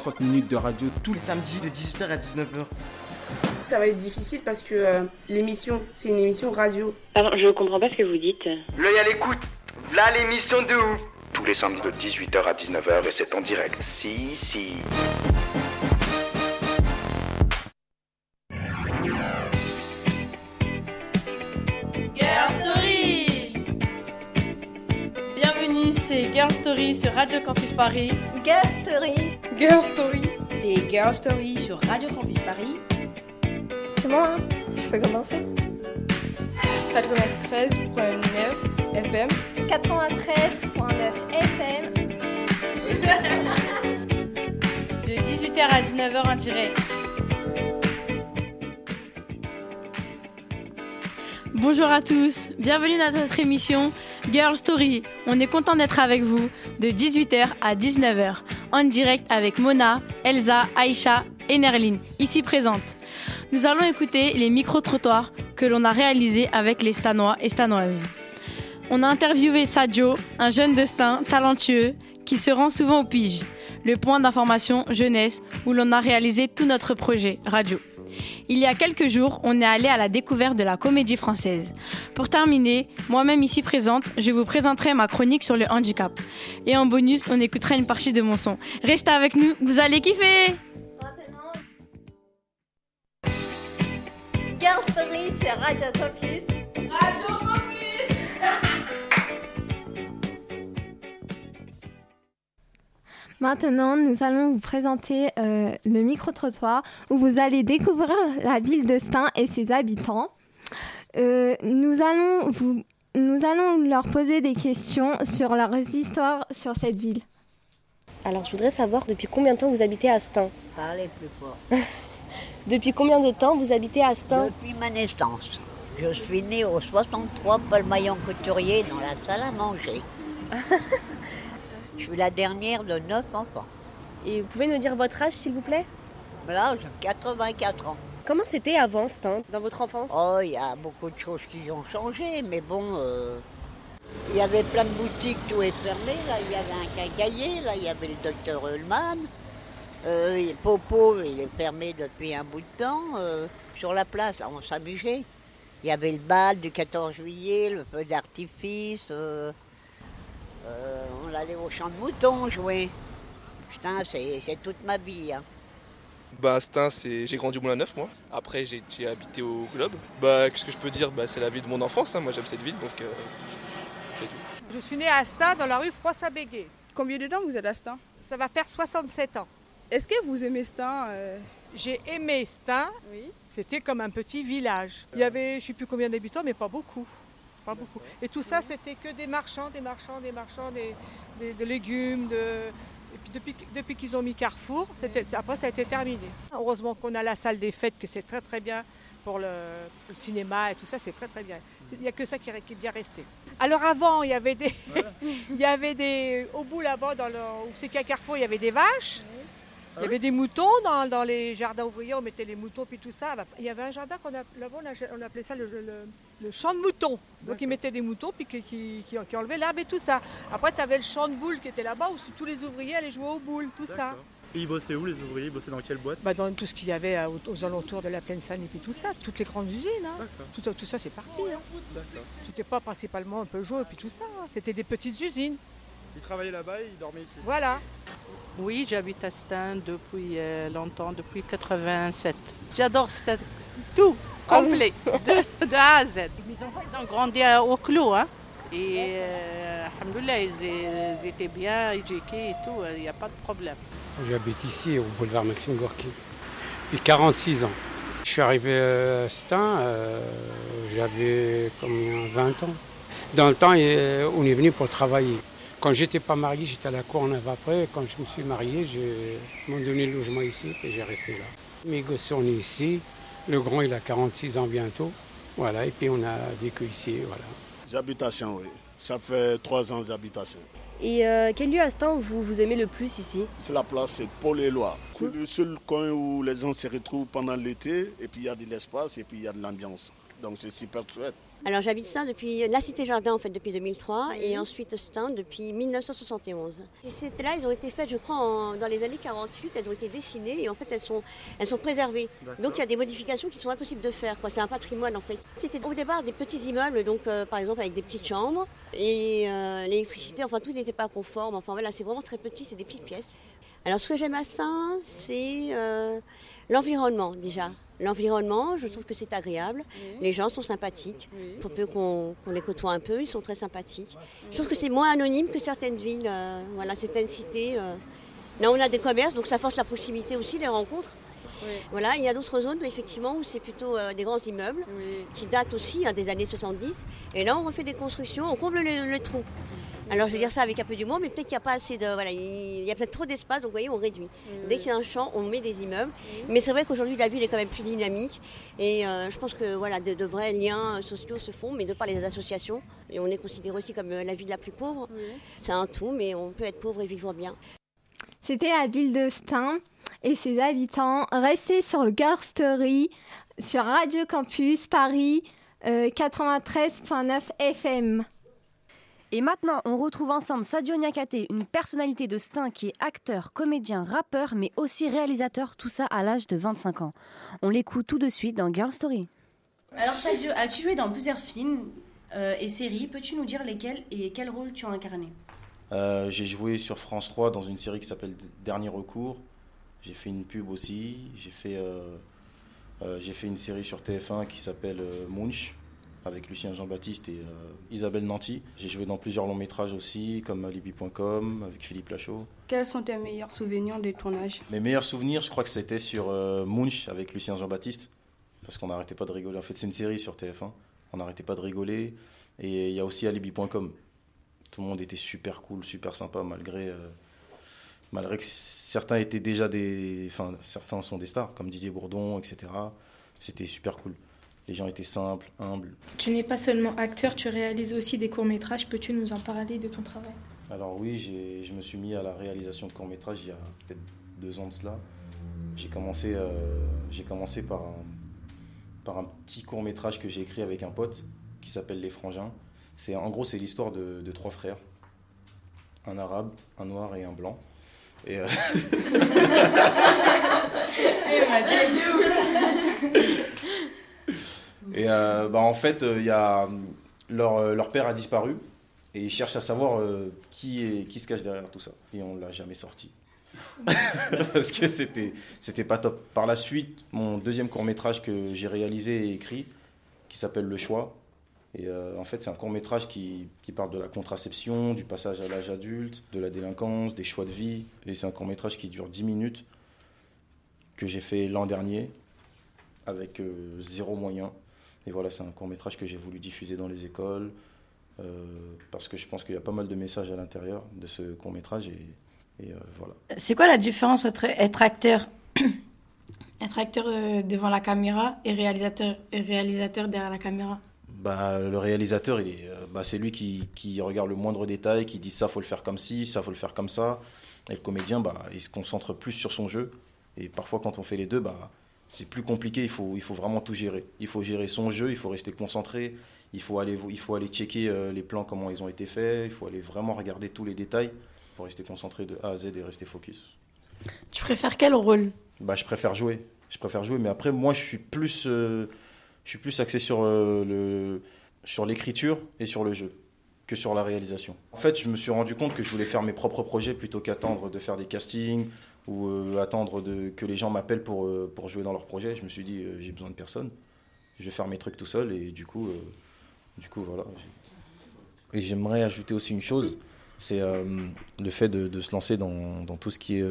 60 minutes de radio tous les samedis de 18h à 19h. Ça va être difficile parce que euh, l'émission, c'est une émission radio. Pardon, je comprends pas ce que vous dites. L'œil à l'écoute. Là l'émission de ouf. tous les samedis de 18h à 19h et c'est en direct. Si, si. Girl Story Bienvenue, c'est Girl Story sur Radio Campus Paris. Girl Story. Girl Story C'est Girl Story sur Radio Campus Paris. C'est moi, hein Je peux commencer 93.9 FM. 93.9 FM. De 18h à 19h en direct. Bonjour à tous, bienvenue dans notre émission Girl Story. On est content d'être avec vous de 18h à 19h en direct avec Mona, Elsa, Aïcha et Nerline, ici présentes. Nous allons écouter les micro-trottoirs que l'on a réalisés avec les Stanois et Stanoises. On a interviewé Sadio, un jeune destin talentueux qui se rend souvent au Pige, le point d'information jeunesse où l'on a réalisé tout notre projet radio. Il y a quelques jours, on est allé à la découverte de la comédie française. Pour terminer, moi-même ici présente, je vous présenterai ma chronique sur le handicap. Et en bonus, on écoutera une partie de mon son. Restez avec nous, vous allez kiffer Maintenant. Girl Story sur Radio Campus. Maintenant, nous allons vous présenter euh, le micro-trottoir où vous allez découvrir la ville de Stein et ses habitants. Euh, nous, allons vous, nous allons leur poser des questions sur leurs histoires sur cette ville. Alors je voudrais savoir depuis combien de temps vous habitez à Stein? Parlez plus fort. Depuis combien de temps vous habitez à Stein? Depuis ma naissance. Je suis née au 63 Paul Maillon Couturier dans la salle à manger. Je suis la dernière de neuf enfants. Et vous pouvez nous dire votre âge s'il vous plaît? Là, j'ai 84 ans. Comment c'était avant Stein, dans votre enfance? Oh, il y a beaucoup de choses qui ont changé, mais bon, euh, il y avait plein de boutiques, tout est fermé. Là, il y avait un quincaillier, là, il y avait le docteur Ullmann. Euh, Popo, il est fermé depuis un bout de temps. Euh, sur la place, là, on s'amusait. Il y avait le bal du 14 juillet, le feu d'artifice. euh, on allait au champ de moutons jouer. Putain, c'est c'est toute ma vie. hein. Bah, Stein, c'est... j'ai grandi au Moulin Neuf, moi. Après, j'ai habité au Globe. Bah, qu'est-ce que je peux dire? Bah, C'est la vie de mon enfance, hein. moi j'aime cette ville, donc euh, c'est tout. Je suis née à Stein, dans la rue Froissart-Béguet. Combien de temps vous êtes à Stein? Ça va faire 67 ans. Est-ce que vous aimez Stein J'ai aimé Stein. Oui. C'était comme un petit village. Il y avait, je ne sais plus combien d'habitants, mais pas beaucoup. Pas beaucoup. Et tout ça, c'était que des marchands, des marchands, des marchands, des, des- de légumes. De... Et puis depuis, depuis qu'ils ont mis Carrefour, après ça a été terminé. Heureusement qu'on a la salle des fêtes, que c'est très très bien pour le, le cinéma et tout ça, c'est très très bien. Il n'y a que ça qui, est- qui est bien resté. Alors avant, il y avait des, il y avait des, au bout là-bas, dans le, où c'est a Carrefour, il y avait des vaches. Il y avait des moutons dans, dans les jardins ouvriers, on mettait les moutons puis tout ça. Il y avait un jardin qu'on a, là-bas, on, appelait ça le, le- le champ de moutons. Donc ils mettaient des moutons puis qui, qui, qui- qui enlevaient l'herbe et tout ça. Après, tu avais le champ de boules qui était là-bas où tous les ouvriers allaient jouer aux boules, tout ça. Et ils bossaient où les ouvriers? Ils bossaient dans quelle boîte? Bah, dans tout ce qu'il y avait euh, aux, aux alentours de la plaine Saint-Denis et tout ça, toutes les grandes usines. hein. Tout, tout ça, c'est parti. Hein. C'était pas principalement un Peugeot et puis tout ça. hein. C'était des petites usines. Ils travaillaient là-bas et ils dormaient ici. Voilà. Oui, j'habite à Stein depuis euh, longtemps, depuis 87. J'adore Stein, tout, complet, de, de A à Z. Mes enfants, ils ont grandi à- au clos, hein. Et euh, alhamdoulilah, ils, ils étaient bien éduqués et tout, il n'y a pas de problème. J'habite ici, au boulevard Maxime Gorky, depuis 46 ans. Je suis arrivé à Stein, euh, j'avais combien 20 ans. Dans le temps, euh, on est venu pour travailler. Quand j'étais pas marié, j'étais à la cour en après. Quand je me suis marié, je m'ont donné le logement ici et j'ai resté là. Mes gosses sont nés ici. Le grand, il a 46 ans bientôt. Voilà, et puis on a vécu ici, voilà. J'habitation, oui. Ça fait trois ans d'habitation. Et euh, quel lieu à Stein vous, vous aimez le plus ici? C'est la place c'est Paul et Loire. C'est le seul coin où les gens se retrouvent pendant l'été, et puis il y a de l'espace, et puis il y a de l'ambiance. Donc c'est super chouette. Alors j'habite Stein depuis la Cité Jardin en fait depuis 2003 et ensuite Stein depuis 1971. Ces là elles ont été faites je crois dans les années 48, elles ont été dessinées et en fait elles sont, elles sont préservées. Donc il y a des modifications qui sont impossibles de faire. C'est un patrimoine en fait. C'était au départ des petits immeubles donc euh, par exemple avec des petites chambres et euh, l'électricité, enfin tout n'était pas conforme. Enfin voilà c'est vraiment très petit, c'est des petites pièces. Alors ce que j'aime à Stein c'est euh, l'environnement déjà. L'environnement, je trouve que c'est agréable. Les gens sont sympathiques. Pour peu qu'on les côtoie un peu, ils sont très sympathiques. Je trouve que c'est moins anonyme que certaines villes, euh, voilà, certaines cités. Euh. Là, on a des commerces, donc ça force la proximité aussi, les rencontres. Voilà, il y a d'autres zones effectivement où c'est plutôt euh, des grands immeubles qui datent aussi hein, des années 70. Et là, on refait des constructions, on comble le trou. Alors je veux dire ça avec un peu d'humour, mais peut-être qu'il n'y a pas assez de. Voilà, il y a peut-être trop d'espace, donc vous voyez, on réduit. Dès qu'il y a un champ, on met des immeubles. Mais c'est vrai qu'aujourd'hui, la ville est quand même plus dynamique. Et euh, je pense que voilà, de, vrais liens sociaux se font, mais de par les associations. Et on est considéré aussi comme euh, la ville la plus pauvre. C'est un tout, mais on peut être pauvre et vivre bien. C'était la ville de Stein et ses habitants. Restez sur le Girl Story sur Radio Campus Paris 93.9 euh, FM. Et maintenant, on retrouve ensemble Sadio Niakate, une personnalité de Stein qui est acteur, comédien, rappeur, mais aussi réalisateur, tout ça à l'âge de 25 ans. On l'écoute tout de suite dans Girl Story. Alors Sadio, as-tu joué dans plusieurs films euh, et séries? Peux-tu nous dire lesquels et quel rôle tu as incarné? Euh, J'ai joué sur France 3 dans une série qui s'appelle Dernier recours. J'ai fait une pub aussi. J'ai fait, euh, j'ai fait une série sur TF1 qui s'appelle Munch avec Lucien Jean-Baptiste et euh, Isabelle Nanty. J'ai joué dans plusieurs longs métrages aussi, comme Alibi.com, avec Philippe Lachaud. Quels sont tes meilleurs souvenirs des tournages? Mes meilleurs souvenirs, je crois que c'était sur euh, Munch avec Lucien Jean-Baptiste, parce qu'on n'arrêtait pas de rigoler. En fait, c'est une série sur TF1, on n'arrêtait pas de rigoler. Et il y a aussi Alibi.com. Tout le monde était super cool, super sympa, malgré, euh, malgré que certains étaient déjà des. Enfin, certains sont des stars, comme Didier Bourdon, etc. C'était super cool. Les gens étaient simples, humbles. Tu n'es pas seulement acteur, tu réalises aussi des courts-métrages. Peux-tu nous en parler de ton travail? Alors oui, je me suis mis à la réalisation de courts-métrages il y a peut-être deux ans de cela. J'ai commencé, euh, commencé par, un, par un petit court-métrage que j'ai écrit avec un pote qui s'appelle Les Frangins. C'est, en gros, c'est l'histoire de, de, trois frères. Un arabe, un noir et un blanc. Et... Euh... Et euh, bah, en fait, euh, a, leur, euh, leur, père a disparu et ils cherchent à savoir qui, qui se cache derrière tout ça. Et on ne l'a jamais sorti. Parce que c'était, c'était pas top. Par la suite, mon deuxième court métrage que j'ai réalisé et écrit, qui s'appelle Le Choix. Et en fait, c'est un court métrage qui, qui, parle de la contraception, du passage à l'âge adulte, de la délinquance, des choix de vie. Et c'est un court métrage qui dure 10 minutes, que j'ai fait l'an dernier, avec zéro moyen. Et voilà, c'est un court métrage que j'ai voulu diffuser dans les écoles, euh, parce que je pense qu'il y a pas mal de messages à l'intérieur de ce court métrage. Et, euh, voilà. C'est quoi la différence entre être acteur, être acteur euh, devant la caméra et réalisateur, et réalisateur derrière la caméra? Bah, le réalisateur, il est, bah, c'est lui qui, qui, regarde le moindre détail, qui dit ça faut le faire comme ci, ça faut le faire comme ça. Et le comédien, bah, il se concentre plus sur son jeu. Et parfois, quand on fait les deux, bah, c'est plus compliqué, il faut, il faut vraiment tout gérer. Il faut gérer son jeu, il faut rester concentré, il faut aller, il faut aller checker euh, les plans, comment ils ont été faits, il faut aller vraiment regarder tous les détails pour rester concentré de A à Z et rester focus. Tu préfères quel rôle? Bah, Je préfère jouer. Je préfère jouer, mais après, moi, je suis plus, euh, je suis plus axé sur, euh, le, sur l'écriture et sur le jeu que sur la réalisation. En fait, je me suis rendu compte que je voulais faire mes propres projets plutôt qu'attendre de faire des castings ou euh, attendre que les gens m'appellent pour, euh, pour jouer dans leur projet. Je me suis dit, euh, j'ai besoin de personne. Je vais faire mes trucs tout seul et du coup, du coup voilà. Et j'aimerais ajouter aussi une chose, c'est le fait de, se lancer dans, dans, tout ce qui est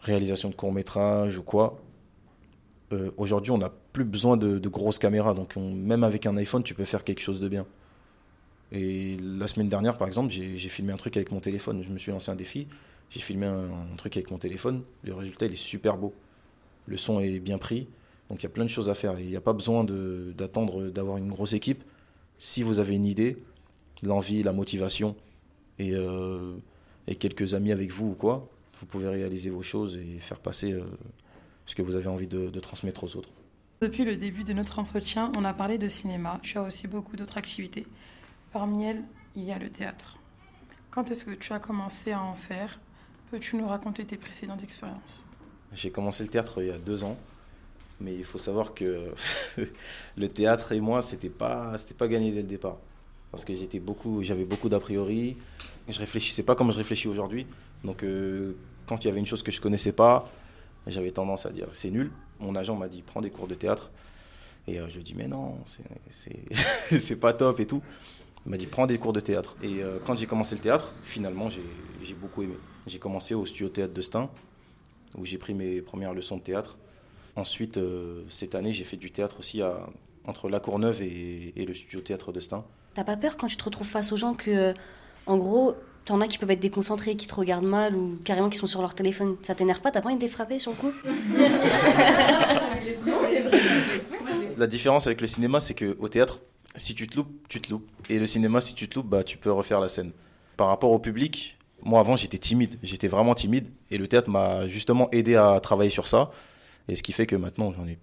réalisation de court métrage ou quoi. Aujourd'hui, on n'a plus besoin de, grosses caméras, donc même avec un iPhone, tu peux faire quelque chose de bien. Et la semaine dernière, par exemple, j'ai filmé un truc avec mon téléphone. Je me suis lancé un défi. J'ai filmé un, truc avec mon téléphone. Le résultat, est super beau. Le son est bien pris. Donc il y a plein de choses à faire. Il n'y a pas besoin d'attendre d'avoir une grosse équipe. Si vous avez une idée, l'envie, la motivation et, euh, et, quelques amis avec vous ou quoi, vous pouvez réaliser vos choses et faire passer euh, ce que vous avez envie de, transmettre aux autres. Depuis le début de notre entretien, on a parlé de cinéma. Tu as aussi beaucoup d'autres activités. Parmi elles, il y a le théâtre. Quand est-ce que tu as commencé à en faire? Peux-tu nous raconter tes précédentes expériences? J'ai commencé le théâtre il y a deux ans. Mais il faut savoir que le théâtre et moi, c'était pas, c'était pas gagné dès le départ. Parce que j'étais beaucoup, j'avais beaucoup d'a priori. Je réfléchissais pas comme je réfléchis aujourd'hui. Donc, euh, quand il y avait une chose que je connaissais pas, j'avais tendance à dire c'est nul. Mon agent m'a dit prends des cours de théâtre. Et euh, je lui dit mais non, c'est pas top et tout. Il m'a dit prends des cours de théâtre. Et euh, quand j'ai commencé le théâtre, finalement, j'ai beaucoup aimé. J'ai commencé au studio théâtre de Stein, où j'ai pris mes premières leçons de théâtre. Ensuite, euh, cette année, j'ai fait du théâtre aussi à, entre La Courneuve et, et le studio théâtre de Stein. T'as pas peur quand tu te retrouves face aux gens que, euh, en gros, t'en as qui peuvent être déconcentrés, qui te regardent mal ou carrément qui sont sur leur téléphone? Ça t'énerve pas? T'as pas envie de les frapper sur le coup? La différence avec le cinéma, c'est qu'au théâtre, si tu te loupes, tu te loupes. Et le cinéma, si tu te loupes, bah, tu peux refaire la scène. Par rapport au public, moi avant, j'étais timide. J'étais vraiment timide. Et le théâtre m'a justement aidé à travailler sur ça. Et ce qui fait que maintenant, j'en ai,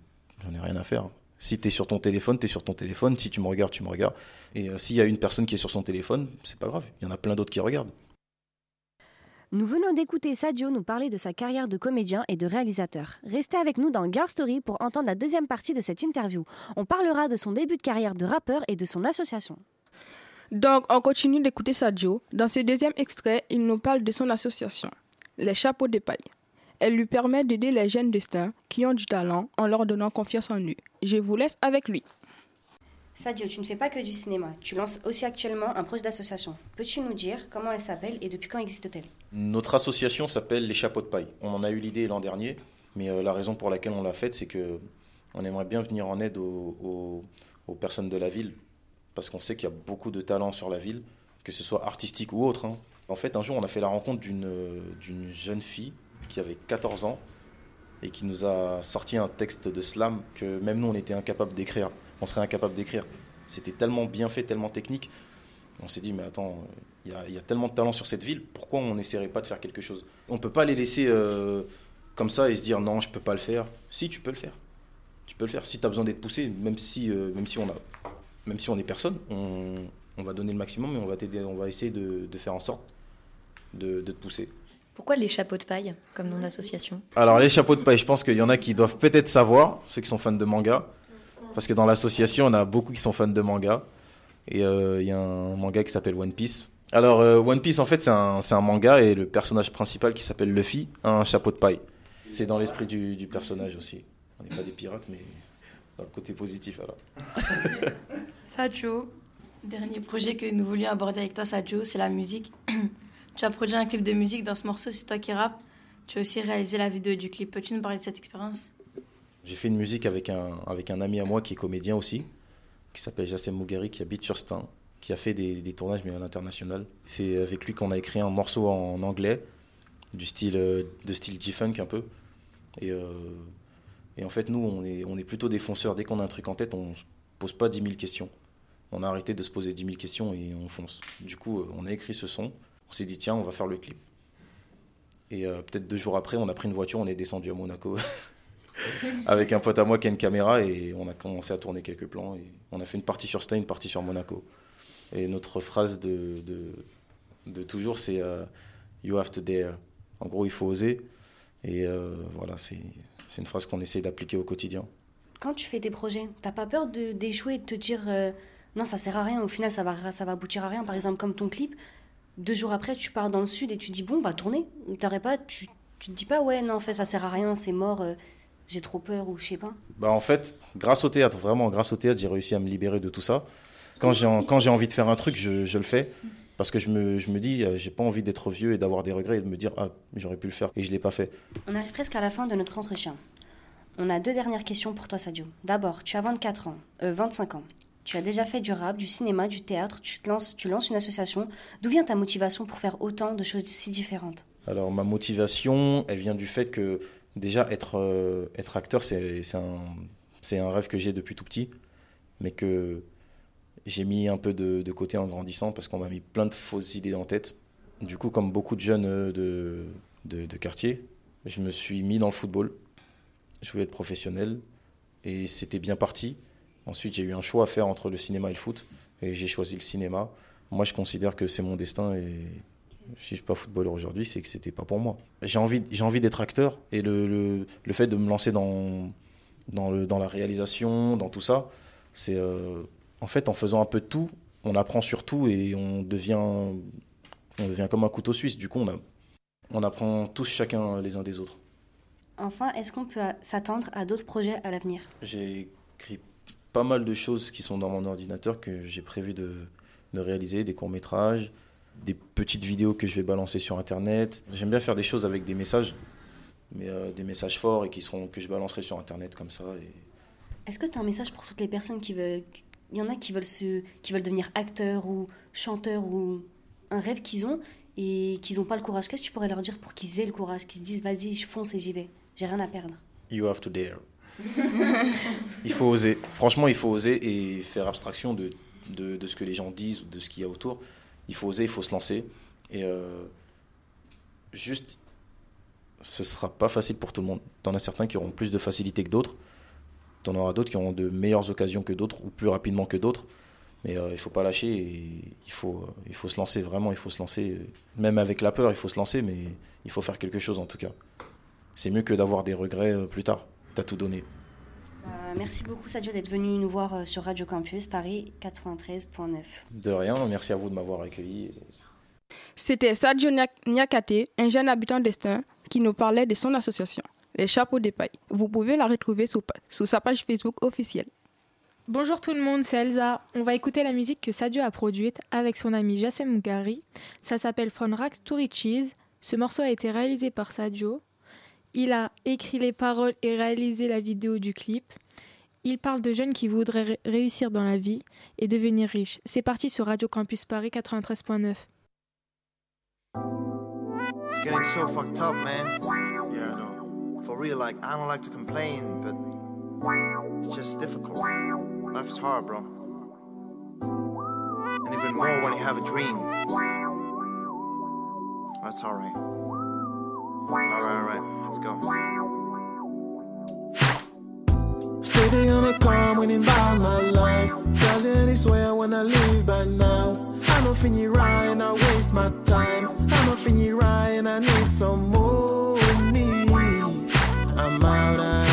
ai rien à faire. Si tu es sur ton téléphone, tu es sur ton téléphone. Si tu me regardes, tu me regardes. Et euh, s'il y a une personne qui est sur son téléphone, c'est pas grave. Il y en a plein d'autres qui regardent. Nous venons d'écouter Sadio nous parler de sa carrière de comédien et de réalisateur. Restez avec nous dans Girl Story pour entendre la deuxième partie de cette interview. On parlera de son début de carrière de rappeur et de son association. Donc, on continue d'écouter Sadio. Dans ce deuxième extrait, il nous parle de son association, Les Chapeaux de Paille. Elle lui permet d'aider les jeunes destins qui ont du talent en leur donnant confiance en eux. Je vous laisse avec lui. Sadio, tu ne fais pas que du cinéma. Tu lances aussi actuellement un projet d'association. Peux-tu nous dire comment elle s'appelle et depuis quand existe-t-elle? Notre association s'appelle Les Chapeaux de Paille. On en a eu l'idée l'an dernier, mais euh, la raison pour laquelle on l'a faite, c'est que on aimerait bien venir en aide aux, personnes de la ville, parce qu'on sait qu'il y a beaucoup de talents sur la ville, que ce soit artistique ou autre. Hein. En fait, un jour, on a fait la rencontre d'une jeune fille qui avait 14 ans et qui nous a sorti un texte de slam que même nous, on était incapable d'écrire. On serait incapable d'écrire. C'était tellement bien fait, tellement technique. On s'est dit, mais attends, il y, y, a tellement de talent sur cette ville, pourquoi on n'essaierait pas de faire quelque chose? On ne peut pas les laisser euh, comme ça et se dire, non, je ne peux pas le faire. Si, tu peux le faire. Tu peux le faire. Si tu as besoin d'être poussé, même si, euh, même si on a, même si on est personne, on, on, va donner le maximum, mais on va t'aider, on va essayer de, de, faire en sorte de, de te pousser. Pourquoi les chapeaux de paille comme nom d'association? Alors les chapeaux de paille, je pense qu'il y en a qui doivent peut-être savoir, ceux qui sont fans de manga, parce que dans l'association, on a beaucoup qui sont fans de manga. Et il euh, y a un manga qui s'appelle One Piece. Alors euh, One Piece, en fait, c'est un, un, manga et le personnage principal qui s'appelle Luffy a un chapeau de paille. C'est dans l'esprit du, du, personnage aussi. On n'est pas des pirates, mais dans le côté positif alors. Sadio, dernier projet que nous voulions aborder avec toi, Sadio, c'est la musique. Tu as produit un clip de musique dans ce morceau, c'est toi qui rappe. Tu as aussi réalisé la vidéo du clip. Peux-tu nous parler de cette expérience? J'ai fait une musique avec un, avec un ami à moi qui est comédien aussi, qui s'appelle Jassem Mougari, qui habite sur Stein, qui a fait des, tournages mais à l'international. C'est avec lui qu'on a écrit un morceau en anglais, du style, de style G-Funk un peu. Et, euh, et en fait, nous, on est, on est plutôt des fonceurs. Dès qu'on a un truc en tête, on se pose pas 10 000 questions. On a arrêté de se poser 10 000 questions et on fonce. Du coup, on a écrit ce son on s'est dit tiens on va faire le clip et euh, peut-être deux jours après on a pris une voiture on est descendu à Monaco avec un pote à moi qui a une caméra et on a commencé à tourner quelques plans et on a fait une partie sur Stein une partie sur Monaco et notre phrase de, de, de toujours c'est euh, you have to dare en gros il faut oser et euh, voilà c'est une phrase qu'on essaie d'appliquer au quotidien quand tu fais tes projets t'as pas peur d'échouer de, de te dire non ça sert à rien au final ça va, ça va aboutir à rien par exemple comme ton clip deux jours après, tu pars dans le sud et tu dis bon, bah tourner. Pas, tu, tu te dis pas ouais, non, en fait, ça sert à rien, c'est mort, euh, j'ai trop peur ou je sais pas. Bah en fait, grâce au théâtre, vraiment grâce au théâtre, j'ai réussi à me libérer de tout ça. Quand j'ai quand j'ai envie de faire un truc, je, je le fais parce que je me, je me dis, euh, j'ai pas envie d'être vieux et d'avoir des regrets et de me dire ah j'aurais pu le faire et je l'ai pas fait. On arrive presque à la fin de notre entretien. On a deux dernières questions pour toi, Sadio. D'abord, tu as 24 ans, euh, 25 ans. Tu as déjà fait du rap, du cinéma, du théâtre, tu, te lances, tu lances une association. D'où vient ta motivation pour faire autant de choses si différentes? Alors ma motivation, elle vient du fait que déjà être, euh, être acteur, c'est un, un rêve que j'ai depuis tout petit, mais que j'ai mis un peu de, de, côté en grandissant parce qu'on m'a mis plein de fausses idées en tête. Du coup, comme beaucoup de jeunes euh, de, de, quartier, je me suis mis dans le football. Je voulais être professionnel et c'était bien parti. Ensuite, j'ai eu un choix à faire entre le cinéma et le foot et j'ai choisi le cinéma. Moi, je considère que c'est mon destin et si je suis pas footballeur aujourd'hui, c'est que c'était pas pour moi. J'ai envie, j'ai envie d'être acteur et le, le, le, fait de me lancer dans, dans, le, dans la réalisation, dans tout ça, c'est euh, en fait en faisant un peu de tout, on apprend sur tout et on devient, on devient comme un couteau suisse. Du coup, on, a, on apprend tous chacun les uns des autres. Enfin, est-ce qu'on peut s'attendre à d'autres projets à l'avenir? J'ai écrit pas mal de choses qui sont dans mon ordinateur que j'ai prévu de, de réaliser, des courts-métrages, des petites vidéos que je vais balancer sur Internet. J'aime bien faire des choses avec des messages, mais euh, des messages forts et qui seront, que je balancerai sur Internet comme ça. Et... Est-ce que tu as un message pour toutes les personnes qui veulent... Il y en a qui veulent, se... qui veulent devenir acteurs ou chanteurs ou un rêve qu'ils ont et qu'ils n'ont pas le courage. Qu'est-ce que tu pourrais leur dire pour qu'ils aient le courage, qu'ils se disent vas-y, je fonce et j'y vais J'ai rien à perdre. You have to dare. il faut oser. Franchement, il faut oser et faire abstraction de, de, de ce que les gens disent ou de ce qu'il y a autour. Il faut oser, il faut se lancer. Et euh, juste, ce sera pas facile pour tout le monde. T'en as certains qui auront plus de facilité que d'autres. T'en auras d'autres qui auront de meilleures occasions que d'autres ou plus rapidement que d'autres. Mais euh, il faut pas lâcher et il faut, euh, il faut se lancer, vraiment, il faut se lancer. Même avec la peur, il faut se lancer, mais il faut faire quelque chose en tout cas. C'est mieux que d'avoir des regrets euh, plus tard. T'as tout donné. Euh, merci beaucoup Sadio d'être venu nous voir euh, sur Radio Campus Paris 93.9. De rien, merci à vous de m'avoir accueilli. C'était Sadio Nyakate, un jeune habitant d'Estin, qui nous parlait de son association, Les Chapeaux des Pailles. Vous pouvez la retrouver sous, sous sa page Facebook officielle. Bonjour tout le monde, c'est Elsa. On va écouter la musique que Sadio a produite avec son ami Jassem Mougari. Ça s'appelle From Racks to Riches. Ce morceau a été réalisé par Sadio. Il a écrit les paroles et réalisé la vidéo du clip. Il parle de jeunes qui voudraient ré réussir dans la vie et devenir riches. C'est parti sur Radio Campus Paris 93.9. real, like, I don't like to complain, but it's just difficult. Life is hard, bro. And even more when you have a dream. That's alright. Alright, alright, let's go. Steady on the calm, winning by my life. Cause any swear I wanna leave by now. I know finny right and I waste my time. I know finny right and I need some money. I'm out of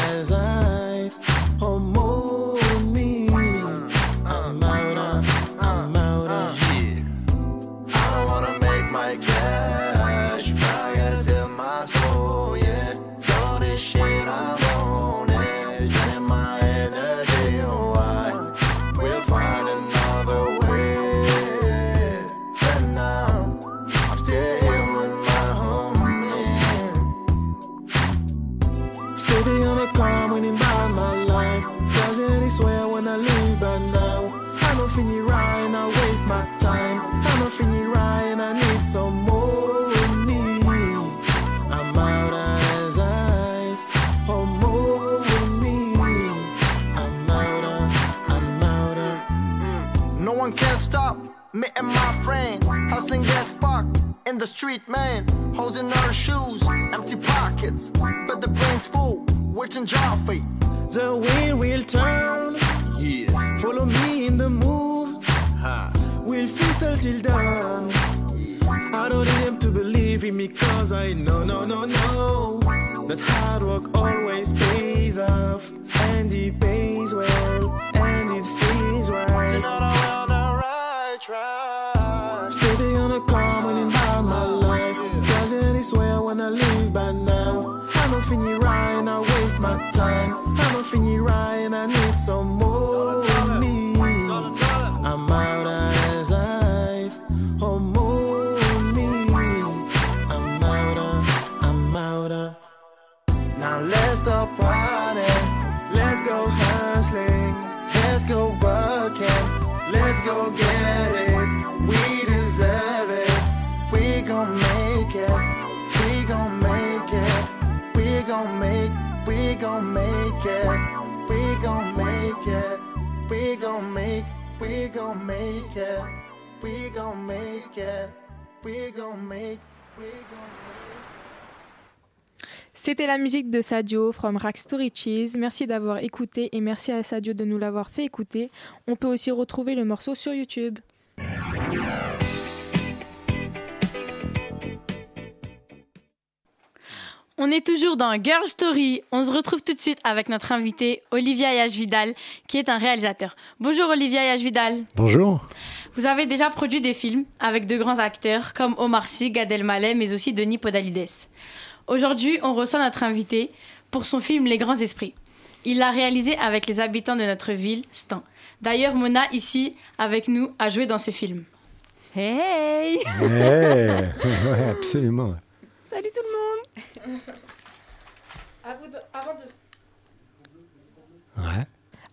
and my friend. Hustling as fuck in the street, man. Holes in our shoes, empty pockets. But the brain's full, waiting job fate. The wheel will turn. Yeah. Follow me in the move. Ha. We'll feast till dawn. I don't need them to believe in me cause I know, no, no, no. That hard work always pays off. And it pays well. And it feels right. finny rhyme, I waste my time. I'm a finny rhyme, I need some more dollar, me. I'm out as life, oh more me. I'm outa, I'm outa. Now let's stop partying. Gon' make, we gon' make it. We gon' make it. We gon' make, we gon' C'était la musique de Sadio from Rack Story Cheese. Merci d'avoir écouté et merci à Sadio de nous l'avoir fait écouter. On peut aussi retrouver le morceau sur YouTube. On est toujours dans Girl Story. On se retrouve tout de suite avec notre invité Olivia Yash-Vidal, qui est un réalisateur. Bonjour Olivia Yash-Vidal. Bonjour. Vous avez déjà produit des films avec de grands acteurs comme Omar Sy, Gad Elmaleh, mais aussi Denis Podalides. Aujourd'hui, on reçoit notre invité pour son film Les Grands Esprits. Il l'a réalisé avec les habitants de notre ville, Stan. D'ailleurs, Mona, ici, avec nous, a joué dans ce film. Hey ouais, absolument. Salut tout le monde avant, de, Ouais.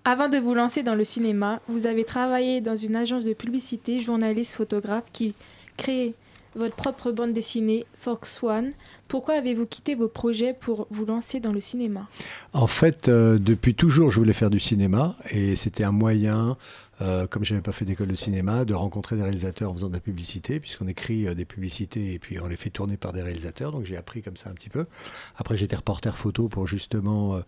avant de vous lancer dans le cinéma, vous avez travaillé dans une agence de publicité, journaliste, photographe qui crée votre propre bande dessinée, Fox One. Pourquoi avez-vous quitté vos projets pour vous lancer dans le cinéma? En fait, euh, depuis toujours, je voulais faire du cinéma et c'était un moyen, euh, comme je n'avais pas fait d'école de cinéma, de rencontrer des réalisateurs en faisant de la publicité, puisqu'on écrit euh, des publicités et puis on les fait tourner par des réalisateurs. Donc j'ai appris comme ça un petit peu. Après, j'étais reporter photo pour justement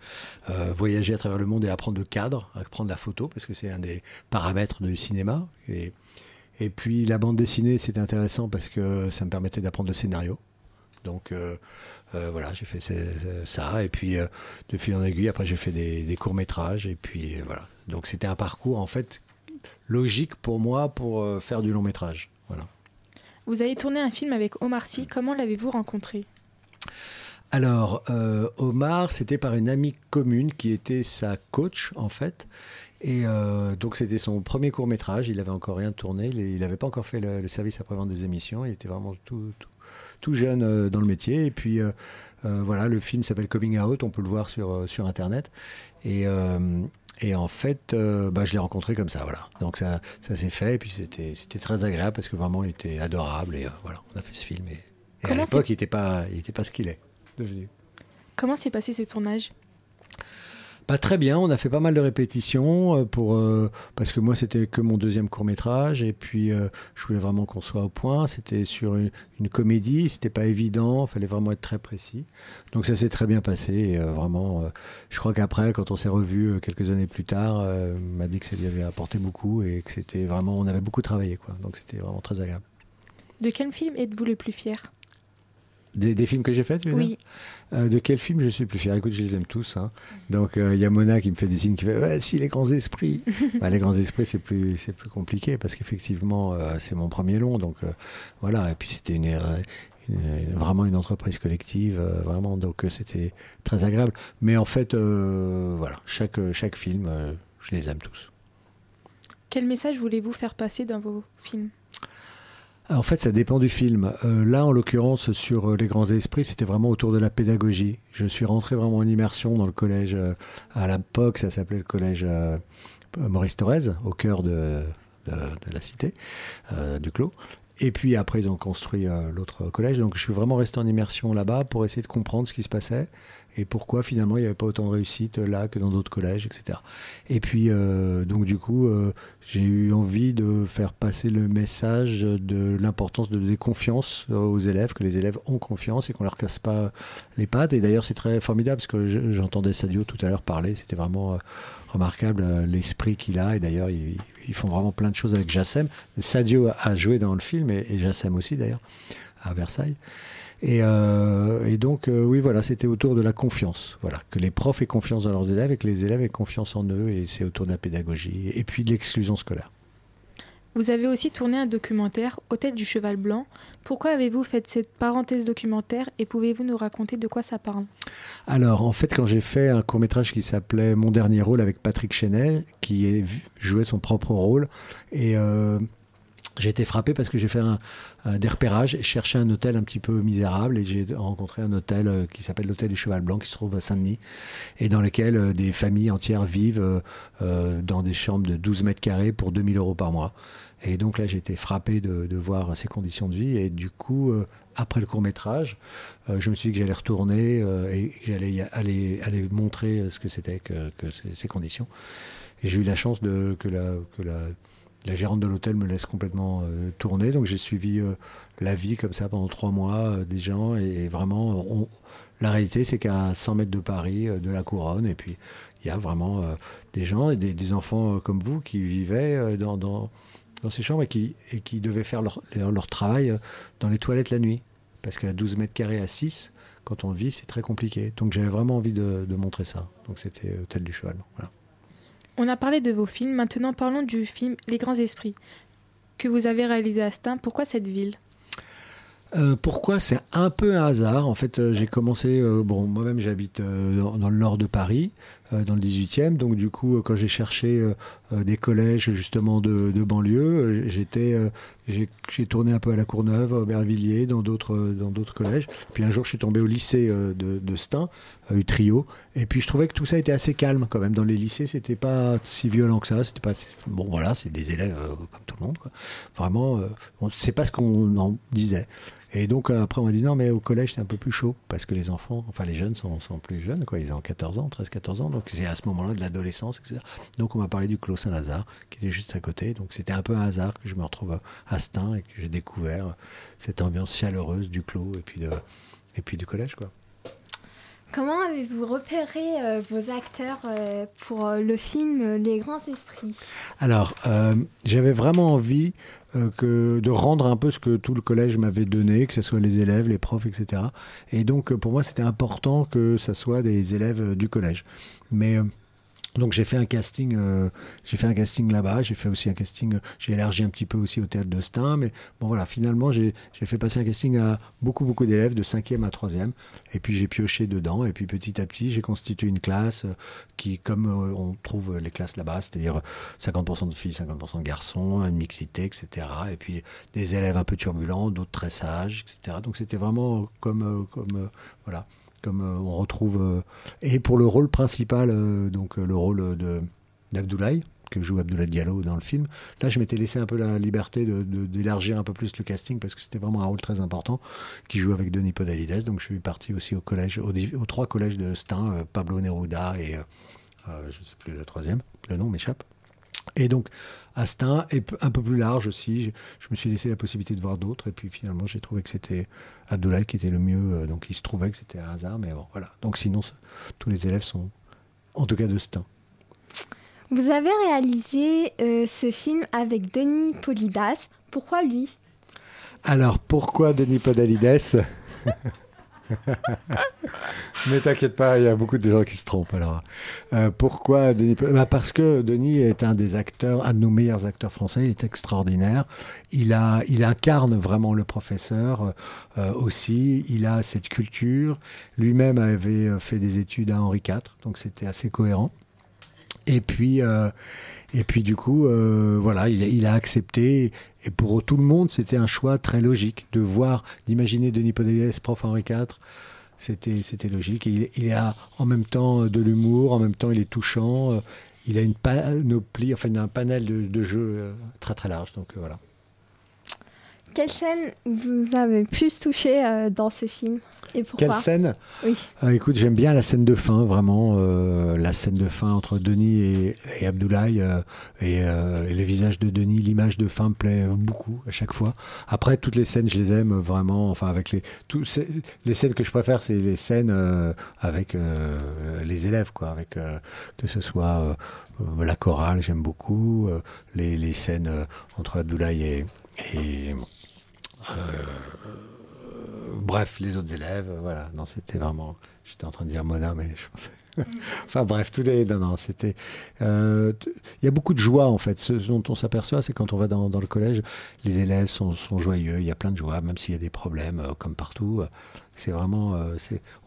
euh, voyager à travers le monde et apprendre le cadre, apprendre la photo, parce que c'est un des paramètres du cinéma. Et, puis la bande dessinée, c'était intéressant parce que ça me permettait d'apprendre le scénario. Donc voilà, j'ai fait ça. Et puis de fil en aiguille, après j'ai fait des, des courts-métrages. Et puis voilà. Donc c'était un parcours en fait logique pour moi pour euh, faire du long-métrage. Voilà. Vous avez tourné un film avec Omar Sy. Comment l'avez-vous rencontré? Alors, euh, Omar, c'était par une amie commune qui était sa coach, en fait. Et euh, donc, c'était son premier court métrage. Il n'avait encore rien tourné. Il n'avait pas encore fait le, le service après-vente des émissions. Il était vraiment tout, tout, tout jeune euh, dans le métier. Et puis, voilà, le film s'appelle Coming Out. On peut le voir sur, sur Internet. Et. Et en fait, euh, bah, je l'ai rencontré comme ça, voilà. Donc ça, ça s'est fait, et puis c'était, c'était très agréable parce que vraiment il était adorable, et euh, voilà, on a fait ce film. Et, et à l'époque, il n'était pas, il était pas ce qu'il est devenu. Comment s'est passé ce tournage? Pas très bien, on a fait pas mal de répétitions euh, pour euh, parce que moi c'était que mon deuxième court métrage et puis euh, je voulais vraiment qu'on soit au point. C'était sur une, une comédie, c'était pas évident, fallait vraiment être très précis. Donc ça s'est très bien passé. Et, vraiment, je crois qu'après, quand on s'est revu quelques années plus tard, m'a dit que ça lui avait apporté beaucoup et que c'était vraiment, on avait beaucoup travaillé quoi. Donc c'était vraiment très agréable. De quel film êtes-vous le plus fier? Des, des films que j'ai faits, tu veux Oui. Euh, de quel film? Je suis le plus fier Écoute, je les aime tous. hein. Donc, euh, il y a Mona qui me fait des signes, qui fait Ouais, si, les grands esprits. Bah, les grands esprits, c'est plus, c'est plus compliqué parce qu'effectivement, euh, c'est mon premier long. Donc, voilà. Et puis, c'était une, une- vraiment une entreprise collective, vraiment. Donc, c'était très agréable. Mais en fait, voilà, chaque, chaque film, je les aime tous. Quel message voulez-vous faire passer dans vos films? En fait, ça dépend du film. Euh, là, en l'occurrence, sur euh, Les Grands Esprits, c'était vraiment autour de la pédagogie. Je suis rentré vraiment en immersion dans le collège. euh, à l'époque, ça s'appelait le collège euh, Maurice Thorez, au cœur de, de- de la cité, euh, du Clos. Et puis après, ils ont construit l'autre collège. Donc, je suis vraiment resté en immersion là-bas pour essayer de comprendre ce qui se passait et pourquoi finalement il n'y avait pas autant de réussite là que dans d'autres collèges, etc. Et puis, euh, donc du coup, euh, j'ai eu envie de faire passer le message de l'importance de donner confiance aux élèves, que les élèves ont confiance et qu'on leur casse pas les pattes. Et d'ailleurs, c'est très formidable parce que je- j'entendais Sadio tout à l'heure parler. C'était vraiment euh, remarquable euh, l'esprit qu'il a. Et d'ailleurs, ils, ils font vraiment plein de choses avec Jassem. Sadio a joué dans le film et, et Jassem aussi d'ailleurs à Versailles. Et, euh, et donc, euh, oui, voilà, c'était autour de la confiance. Voilà, que les profs aient confiance dans leurs élèves et que les élèves aient confiance en eux. Et c'est autour de la pédagogie et puis de l'exclusion scolaire. Vous avez aussi tourné un documentaire, Hôtel du Cheval Blanc. Pourquoi avez-vous fait cette parenthèse documentaire et pouvez-vous nous raconter de quoi ça parle? Alors, en fait, quand j'ai fait un court métrage qui s'appelait Mon dernier rôle avec Patrick Chenet, qui jouait son propre rôle, et euh, j'ai été frappé parce que j'ai fait un, un- des repérages et cherché un hôtel un petit peu misérable et j'ai rencontré un hôtel euh, qui s'appelle l'hôtel du Cheval Blanc qui se trouve à Saint-Denis et dans lequel euh, des familles entières vivent euh, euh, dans des chambres de 12 mètres carrés pour 2000 euros par mois. Et donc là, j'ai été frappé de, voir ces conditions de vie et du coup, euh, après le court métrage, euh, je me suis dit que j'allais retourner euh, et que j'allais aller, montrer euh, ce que c'était que, ces, conditions. Et j'ai eu la chance que la, la gérante de l'hôtel me laisse complètement euh, tourner. Donc j'ai suivi euh, la vie comme ça pendant trois mois euh, des gens. Et, vraiment, la réalité, c'est qu'à 100 mètres de Paris, de la couronne, et puis il y a vraiment des gens et des, enfants comme vous qui vivaient dans, ces chambres et qui, devaient faire leur, travail dans les toilettes la nuit. Parce qu'à 12 mètres carrés à 6, quand on vit, c'est très compliqué. Donc j'avais vraiment envie de, de montrer ça. Donc c'était Hôtel du Cheval. Voilà. On a parlé de vos films, maintenant parlons du film Les Grands Esprits, que vous avez réalisé à Stein. Pourquoi cette ville? Euh, pourquoi? C'est un peu un hasard. En fait, euh, j'ai commencé. euh, bon, moi-même, j'habite dans, dans le nord de Paris, dans le 18e. Donc, du coup, quand j'ai cherché des collèges justement de, banlieue, euh, j'étais, euh, j'ai, tourné un peu à la Courneuve, à Aubervilliers, dans d'autres, euh, dans d'autres collèges. Puis un jour, je suis tombé au lycée euh, de, de Stein, à Utrio. Et puis, je trouvais que tout ça était assez calme quand même. Dans les lycées, c'était pas si violent que ça. C'était pas bon. Voilà, c'est des élèves euh, comme tout le monde. Vraiment, euh, on- c'est pas ce qu'on en disait. Et donc euh, après on m'a dit non mais au collège c'est un peu plus chaud parce que les enfants, enfin les jeunes sont, sont plus jeunes quoi, ils ont 14 ans, 13-14 ans, donc c'est à ce moment-là de l'adolescence, etc. Donc on m'a parlé du Clos Saint-Lazare qui était juste à côté, donc c'était un peu un hasard que je me retrouve à Stein et que j'ai découvert cette ambiance chaleureuse du Clos et puis, de, et puis du collège quoi. Comment avez-vous repéré euh, vos acteurs euh, pour euh, le film Les Grands Esprits? Alors, j'avais vraiment envie que, de rendre un peu ce que tout le collège m'avait donné, que ce soit les élèves, les profs, etc. Et donc, pour moi, c'était important que ça soit des élèves du collège. Mais donc j'ai fait un casting, euh, j'ai fait un casting là-bas, j'ai fait aussi un casting, euh, j'ai élargi un petit peu aussi au théâtre de Stein, mais bon voilà, finalement j'ai fait passer un casting à beaucoup beaucoup d'élèves de 5e à 3e, et puis j'ai pioché dedans, et puis petit à petit j'ai constitué une classe euh, qui, comme on trouve les classes là-bas, c'est-à-dire 50% de filles, 50% de garçons, une mixité, etc. Et puis des élèves un peu turbulents, d'autres très sages, etc. Donc c'était vraiment comme, comme voilà, comme euh, on retrouve. euh, et pour le rôle principal, euh, donc le rôle de d'Abdoulaye que joue Abdoulaye Diallo dans le film. Là, je m'étais laissé un peu la liberté d'élargir un peu plus le casting parce que c'était vraiment un rôle très important qui joue avec Denis Podalides. Donc, je suis parti aussi au collège, aux, trois collèges de Stein, Pablo Neruda et je ne sais plus le troisième, le nom m'échappe. Et donc, et p- un peu plus large aussi, je, je me suis laissé la possibilité de voir d'autres, et puis finalement, j'ai trouvé que c'était Abdoulaye qui était le mieux, euh, donc il se trouvait que c'était un hasard, mais bon, voilà. Donc sinon, tous les élèves sont, en tout cas, de Stein. Vous avez réalisé euh, ce film avec Denis Polidas. Pourquoi lui? Alors, pourquoi Denis Podalides Mais t'inquiète pas, il y a beaucoup de gens qui se trompent. Alors, Euh, pourquoi Denis bah, Parce que Denis est un des acteurs, un de nos meilleurs acteurs français. Il est extraordinaire. Il a, il incarne vraiment le professeur euh, aussi. Il a cette culture. Lui-même avait euh, fait des études à Henri IV, donc c'était assez cohérent. Et puis, euh, et puis du coup, euh, voilà, il, a- il accepté. Et pour tout le monde, c'était un choix très logique de voir, d'imaginer Denis Podalides, prof Henri IV. C'était, logique. Et il, il a en même temps de l'humour, en même temps il est touchant. euh, Il a une panoplie, enfin un panel de, de jeux euh, très très large. Donc euh, voilà. Quelle scène vous avez plus touché euh, dans ce film Et pourquoi? Quelle scène? Oui. Euh, écoute, j'aime bien la scène de fin, vraiment. euh, la scène de fin entre Denis et, et Abdoulaye. euh, et, et le visage de Denis, l'image de fin me plaît beaucoup à chaque fois. Après, toutes les scènes, je les aime vraiment. Enfin, avec les, ces- les scènes que je préfère, c'est les scènes avec les élèves, quoi. Avec, que ce soit la chorale, j'aime beaucoup. les, les scènes entre Abdoulaye et. et bref, les autres élèves, euh, voilà. Non, c'était vraiment. J'étais en train de dire Mona, mais je pensais. enfin bref, tous les. Non, non, c'était. euh, Il y a beaucoup de joie en fait. Ce dont on s'aperçoit, c'est quand on va dans, dans le collège, les élèves sont, sont joyeux. Il y a plein de joie, même s'il y a des problèmes, euh, comme partout. euh, C'est vraiment. euh,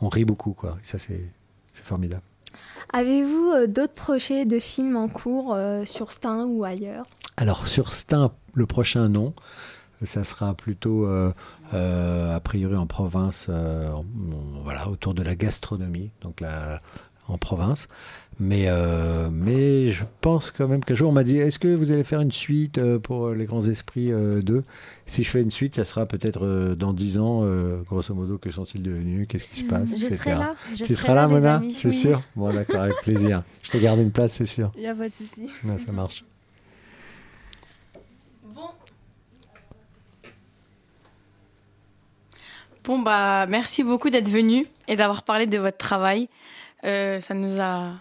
on rit beaucoup, quoi. Et ça, c'est formidable. Avez-vous euh, d'autres projets de films en cours euh, sur Stein ou ailleurs? Alors sur Stein, le prochain non. Ça sera plutôt, euh, euh, a priori, en province, euh, en- voilà, autour de la gastronomie, donc la- en province. Mais, euh, mais je pense quand même qu'un jour, on m'a dit est-ce que vous allez faire une suite pour les grands esprits euh, 2 Si je fais une suite, ça sera peut-être dans 10 ans, grosso modo, que sont-ils devenus? Qu'est-ce qui se passe? Je etc. serai là, je tu serai seras là, là, Mona? C'est oui. sûr? Bon, d'accord, avec plaisir. Je te garde une place, c'est sûr. Il n'y a pas de souci. Ça marche. Bon, bah, merci beaucoup d'être venu et d'avoir parlé de votre travail. Euh, ça nous a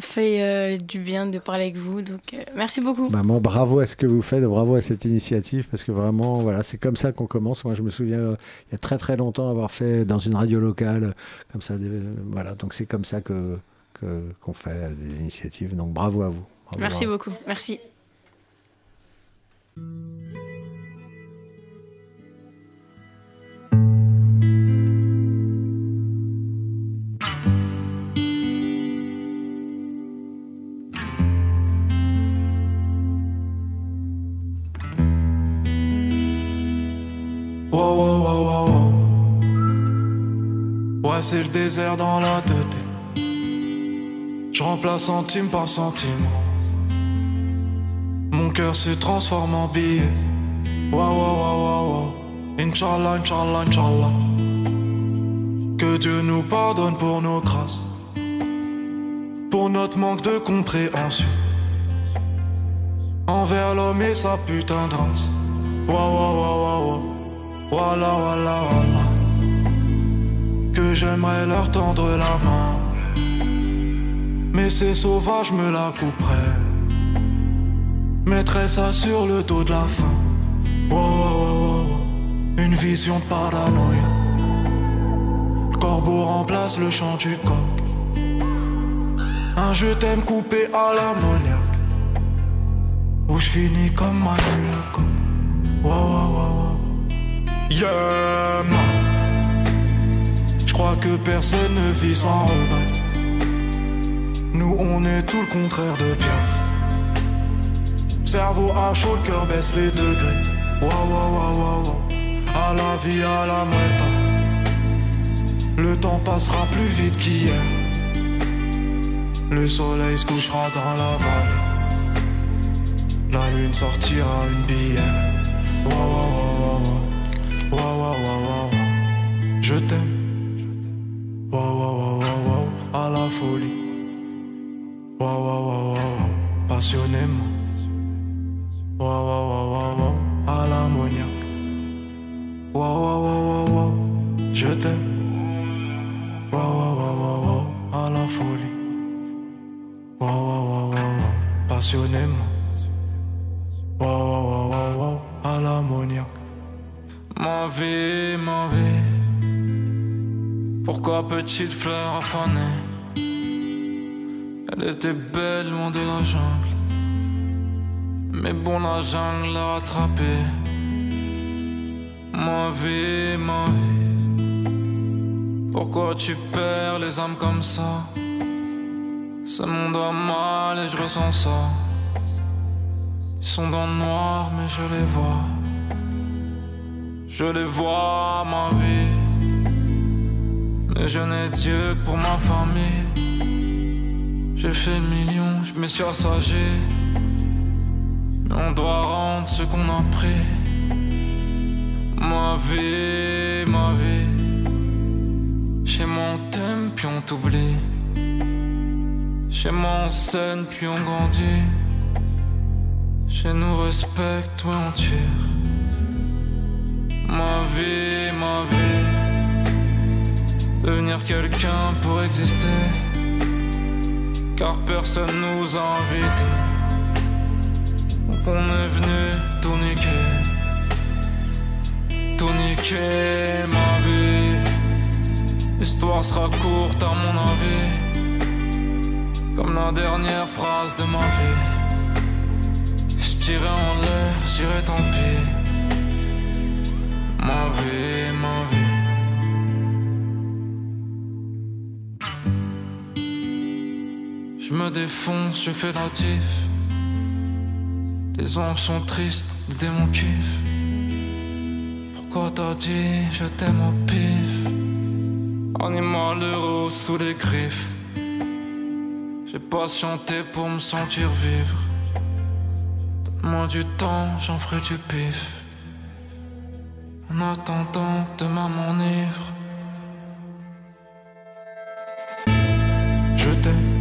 fait euh, du bien de parler avec vous. Donc, euh, merci beaucoup. Maman, bravo à ce que vous faites, bravo à cette initiative, parce que vraiment, voilà, c'est comme ça qu'on commence. Moi, je me souviens, euh, il y a très très longtemps, avoir fait dans une radio locale, comme ça, des- voilà. Donc c'est comme ça que qu'on fait des initiatives. Donc bravo à vous. Bravo, Merci bravo. beaucoup. Merci. C'est le désert dans la tête. Je remplace centime par centime. Mon cœur se transforme en billet. Wow, wow, wow, wow. Inch'Allah, Inch'Allah, Inch'Allah. Que Dieu nous pardonne pour nos grâces. Pour notre manque de compréhension. Envers l'homme et sa putain de race. Wow, wow, wow, wow. Voilà, voilà, voilà. J'aimerais leur tendre la main. Mais ces sauvages me la couperaient. Mettrais ça sur le dos de la. Wow, wow, wow, wow, wow. Une vision de paranoïa. Le corbeau remplace le chant du coq. Un je t'aime coupé à l'ammoniaque. Où je finis comme Manu le coq. Wow, wow, wow, wow. Yeah, man. Je crois que personne ne vit sans regret. Nous, on est tout le contraire de Piaf. Cerveau à chaud, le cœur baisse les degrés. Wow, wow, wow, wow. À la vie, à la muerta. Le temps passera plus vite qu'hier. Le soleil se couchera dans la vallée. La lune sortira une wow, wow, wow, wow. Wow, wow, wow, wow, wow. Je t'aime. Folie. Wow, wow, wow, wow. Passionnément. Wow, wow, wow, wow, wow. À. Wow, wow, wow, wow, wow. Je t'aime. Wow, wow, wow, wow, wow. À la folie. Wow, wow, wow, wow, wow. Passionnément. Wow, wow, wow, wow, wow. À l'ammoniaque. Ma vie, ma vie. Pourquoi petite fleur affanée Était belle loin de la jungle. Mais bon, la jungle l'a rattrapée. Ma vie, ma vie. Pourquoi tu perds les âmes comme ça? Ce monde a mal et je ressens ça. Ils sont dans le noir, mais je les vois. Je les vois, ma vie. Mais je n'ai Dieu que pour ma famille. J'ai fait million, je me suis assagé. Mais on doit rendre ce qu'on a pris. Ma vie, ma vie. Chez moi on t'aime, puis on t'oublie. Chez moi on scène, puis on grandit. Chez nous respecte, ouais on tire. Ma vie, ma vie. Devenir quelqu'un pour exister. Car personne nous a invités. Donc on est venu tout niquer. Tout niquer, ma vie. L'histoire sera courte à mon avis. Comme la dernière phrase de ma vie. Je tirais en l'air, je dirais tant pis. Ma vie, ma vie. Je me défonce, je fais la diff. Les anges sont tristes, le démon kiffe. Pourquoi t'as dit je t'aime au pif? Animal heureux sous les griffes. J'ai patienté pour me sentir vivre. Donne-moi du temps, j'en ferai du pif. En attendant que demain m'enivre. Je t'aime.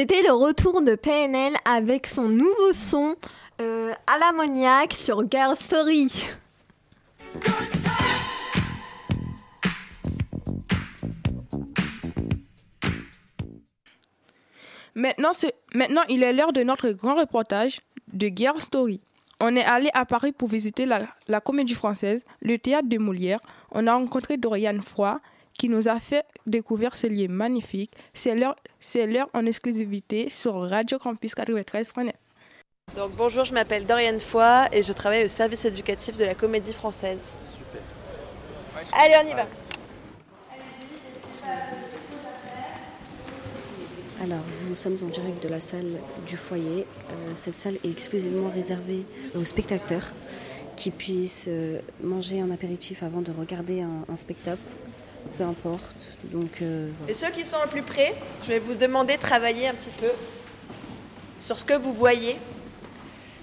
C'était le retour de PNL avec son nouveau son euh, à l'ammoniaque sur Girl Story. Maintenant, il est l'heure de notre grand reportage de Girl Story. On est allé à Paris pour visiter la, comédie française, le théâtre de Molière. On a rencontré Doriane Foy qui nous a fait découvrir ce lieu magnifique. C'est l'heure c'est l'heure en exclusivité sur Radio Campus 93.net. Donc bonjour, je m'appelle Doriane Foy et je travaille au service éducatif de la Comédie Française. Allez, on y va. Alors, nous sommes en direct de la salle du foyer. Euh, cette salle est exclusivement réservée aux spectateurs qui puissent euh, manger un apéritif avant de regarder un, un spectacle, peu importe. Donc, euh, voilà. Et ceux qui sont le plus près, je vais vous demander de travailler un petit peu sur ce que vous voyez.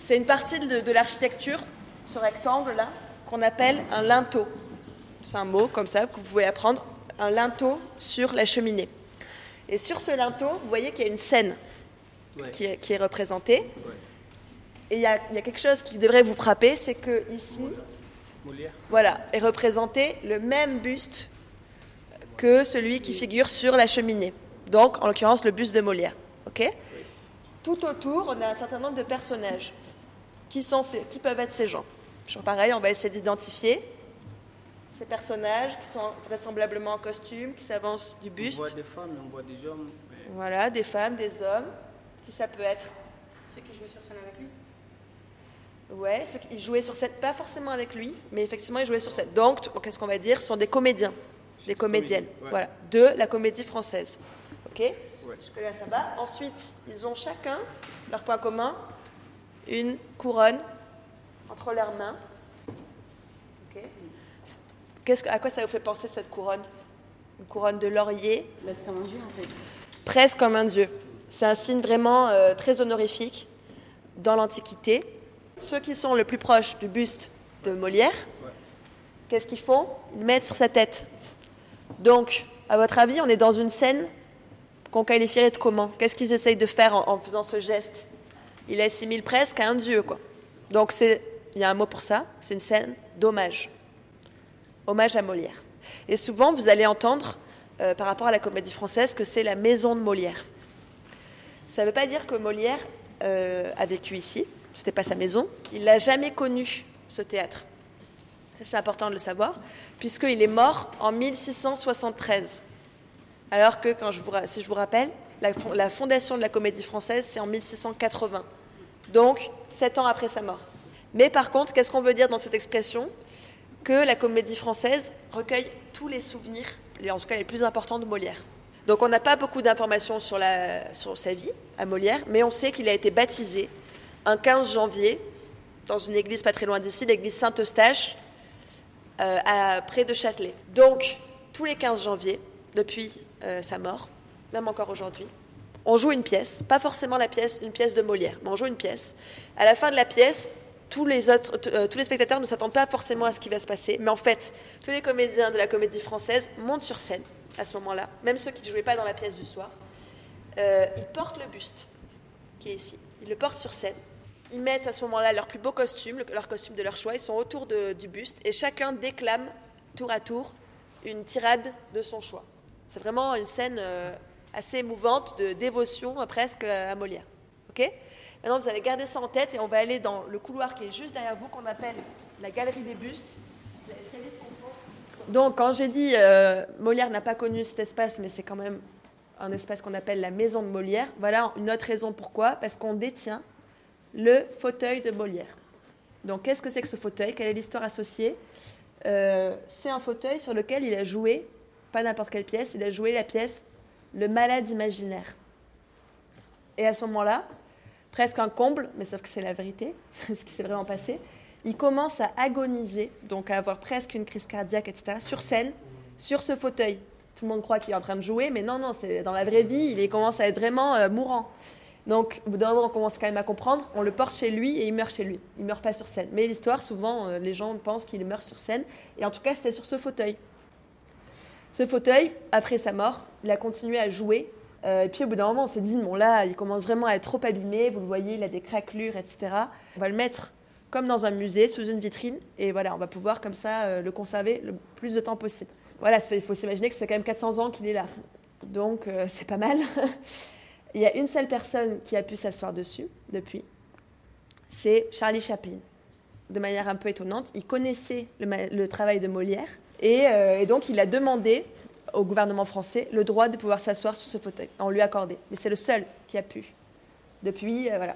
C'est une partie de, de l'architecture, ce rectangle-là, qu'on appelle un linteau. C'est un mot comme ça que vous pouvez apprendre, un linteau sur la cheminée. Et sur ce linteau, vous voyez qu'il y a une scène qui, est, qui est représentée. Et il y, a, il y a quelque chose qui devrait vous frapper, c'est que ici, voilà, est représenté le même buste que celui qui figure sur la cheminée. Donc, en l'occurrence, le buste de Molière. Ok? Tout autour, on a un certain nombre de personnages. Qui, sont ces- qui peuvent être ces gens Toujours pareil, on va essayer d'identifier ces personnages qui sont vraisemblablement en costume, qui s'avancent du buste. On voit des femmes et on voit des hommes. mais- Voilà, des femmes, des hommes. Qui ça peut être Ceux qui jouaient sur scène avec lui? Ouais, ceux qui ils jouaient sur cette, pas forcément avec lui, mais effectivement, ils jouaient sur cette. Donc, qu'est-ce qu'on va dire? Ce sont des comédiens, des comédiennes, ouais. voilà, de la comédie française. Ok Jusque-là, ça va. Ensuite, ils ont chacun, leur point commun, une couronne entre leurs mains. Ok Qu'est-ce que- à quoi ça vous fait penser cette couronne? Une couronne de laurier? C'est comme un dieu en fait. presque comme un dieu. C'est un signe vraiment euh, très honorifique dans l'Antiquité. Ceux qui sont le plus proches du buste de Molière, qu'est-ce qu'ils font? Ils le mettent sur sa tête. Donc, à votre avis, on est dans une scène qu'on qualifierait de comment? Qu'est-ce qu'ils essayent de faire en, faisant ce geste? Il assimile presque à un dieu, quoi. Donc, il y a un mot pour ça, c'est une scène d'hommage. Hommage à Molière. Et souvent, vous allez entendre, euh, par rapport à la comédie française, que c'est la maison de Molière. Ça ne veut pas dire que Molière euh, a vécu ici, c'était pas sa maison. Il n'a jamais connu ce théâtre. C'est important de le savoir, puisqu'il est mort en 1673. Alors que, si je vous rappelle, la, fon- la fondation de la comédie française, c'est en 1680. Donc, sept ans après sa mort. Mais par contre, qu'est-ce qu'on veut dire dans cette expression? Que la comédie française recueille tous les souvenirs, en tout cas les plus importants de Molière. Donc on n'a pas beaucoup d'informations sur, sur sa vie à Molière, mais on sait qu'il a été baptisé un 15 janvier dans une église pas très loin d'ici, l'église Saint-Eustache, euh, à, près de Châtelet. Donc tous les 15 janvier, depuis euh, sa mort, même encore aujourd'hui, on joue une pièce, pas forcément la pièce, une pièce de Molière, mais on joue une pièce. À la fin de la pièce, tous les, autres, euh, tous les spectateurs ne s'attendent pas forcément à ce qui va se passer, mais en fait, tous les comédiens de la comédie française montent sur scène à ce moment-là, même ceux qui ne jouaient pas dans la pièce du soir. ils portent le buste qui est ici. Ils le portent sur scène. Ils mettent à ce moment-là leur plus beau costume, le- leur costume de leur choix. Ils sont autour du buste et chacun déclame tour à tour une tirade de son choix. C'est vraiment une scène euh, assez émouvante de dévotion euh, presque à Molière. Ok? Maintenant, vous allez garder ça en tête et on va aller dans le couloir qui est juste derrière vous, qu'on appelle la galerie des bustes. Donc, quand j'ai dit euh, Molière n'a pas connu cet espace, mais c'est quand même un espace qu'on appelle la maison de Molière. Voilà une autre raison pourquoi. Parce qu'on détient le fauteuil de Molière. Donc, qu'est-ce que c'est que ce fauteuil? Quelle est l'histoire associée? Euh, C'est un fauteuil sur lequel il a joué, pas n'importe quelle pièce, il a joué la pièce Le malade imaginaire. Et à ce moment-là, presque un comble, mais sauf que c'est la vérité, ce qui s'est vraiment passé, il commence à agoniser, donc à avoir presque une crise cardiaque, etc., sur scène, sur ce fauteuil. Tout le monde croit qu'il est en train de jouer, mais non, non, c'est dans la vraie vie, il commence à être vraiment euh, mourant. Donc, au bout d'un moment, on commence quand même à comprendre, on le porte chez lui et il meurt chez lui. Il meurt pas sur scène. Mais l'histoire, souvent, euh, les gens pensent qu'il meurt sur scène. Et en tout cas, c'était sur ce fauteuil. Ce fauteuil, après sa mort, il a continué à jouer. Euh, et puis au bout d'un moment, on s'est dit, bon là, il commence vraiment à être trop abîmé. Vous le voyez, il a des craquelures, etc. On va le mettre comme dans un musée, sous une vitrine. Et voilà, on va pouvoir comme ça euh, le conserver le plus de temps possible. Voilà, il faut s'imaginer que ça fait quand même 400 ans qu'il est là. Donc c'est pas mal. il y a une seule personne qui a pu s'asseoir dessus depuis. C'est Charlie Chaplin. De manière un peu étonnante, il connaissait le, travail de Molière. Et, euh, et donc il a demandé au gouvernement français le droit de pouvoir s'asseoir sur ce fauteuil. On lui a accordé. Mais c'est le seul qui a pu. Depuis, euh, voilà.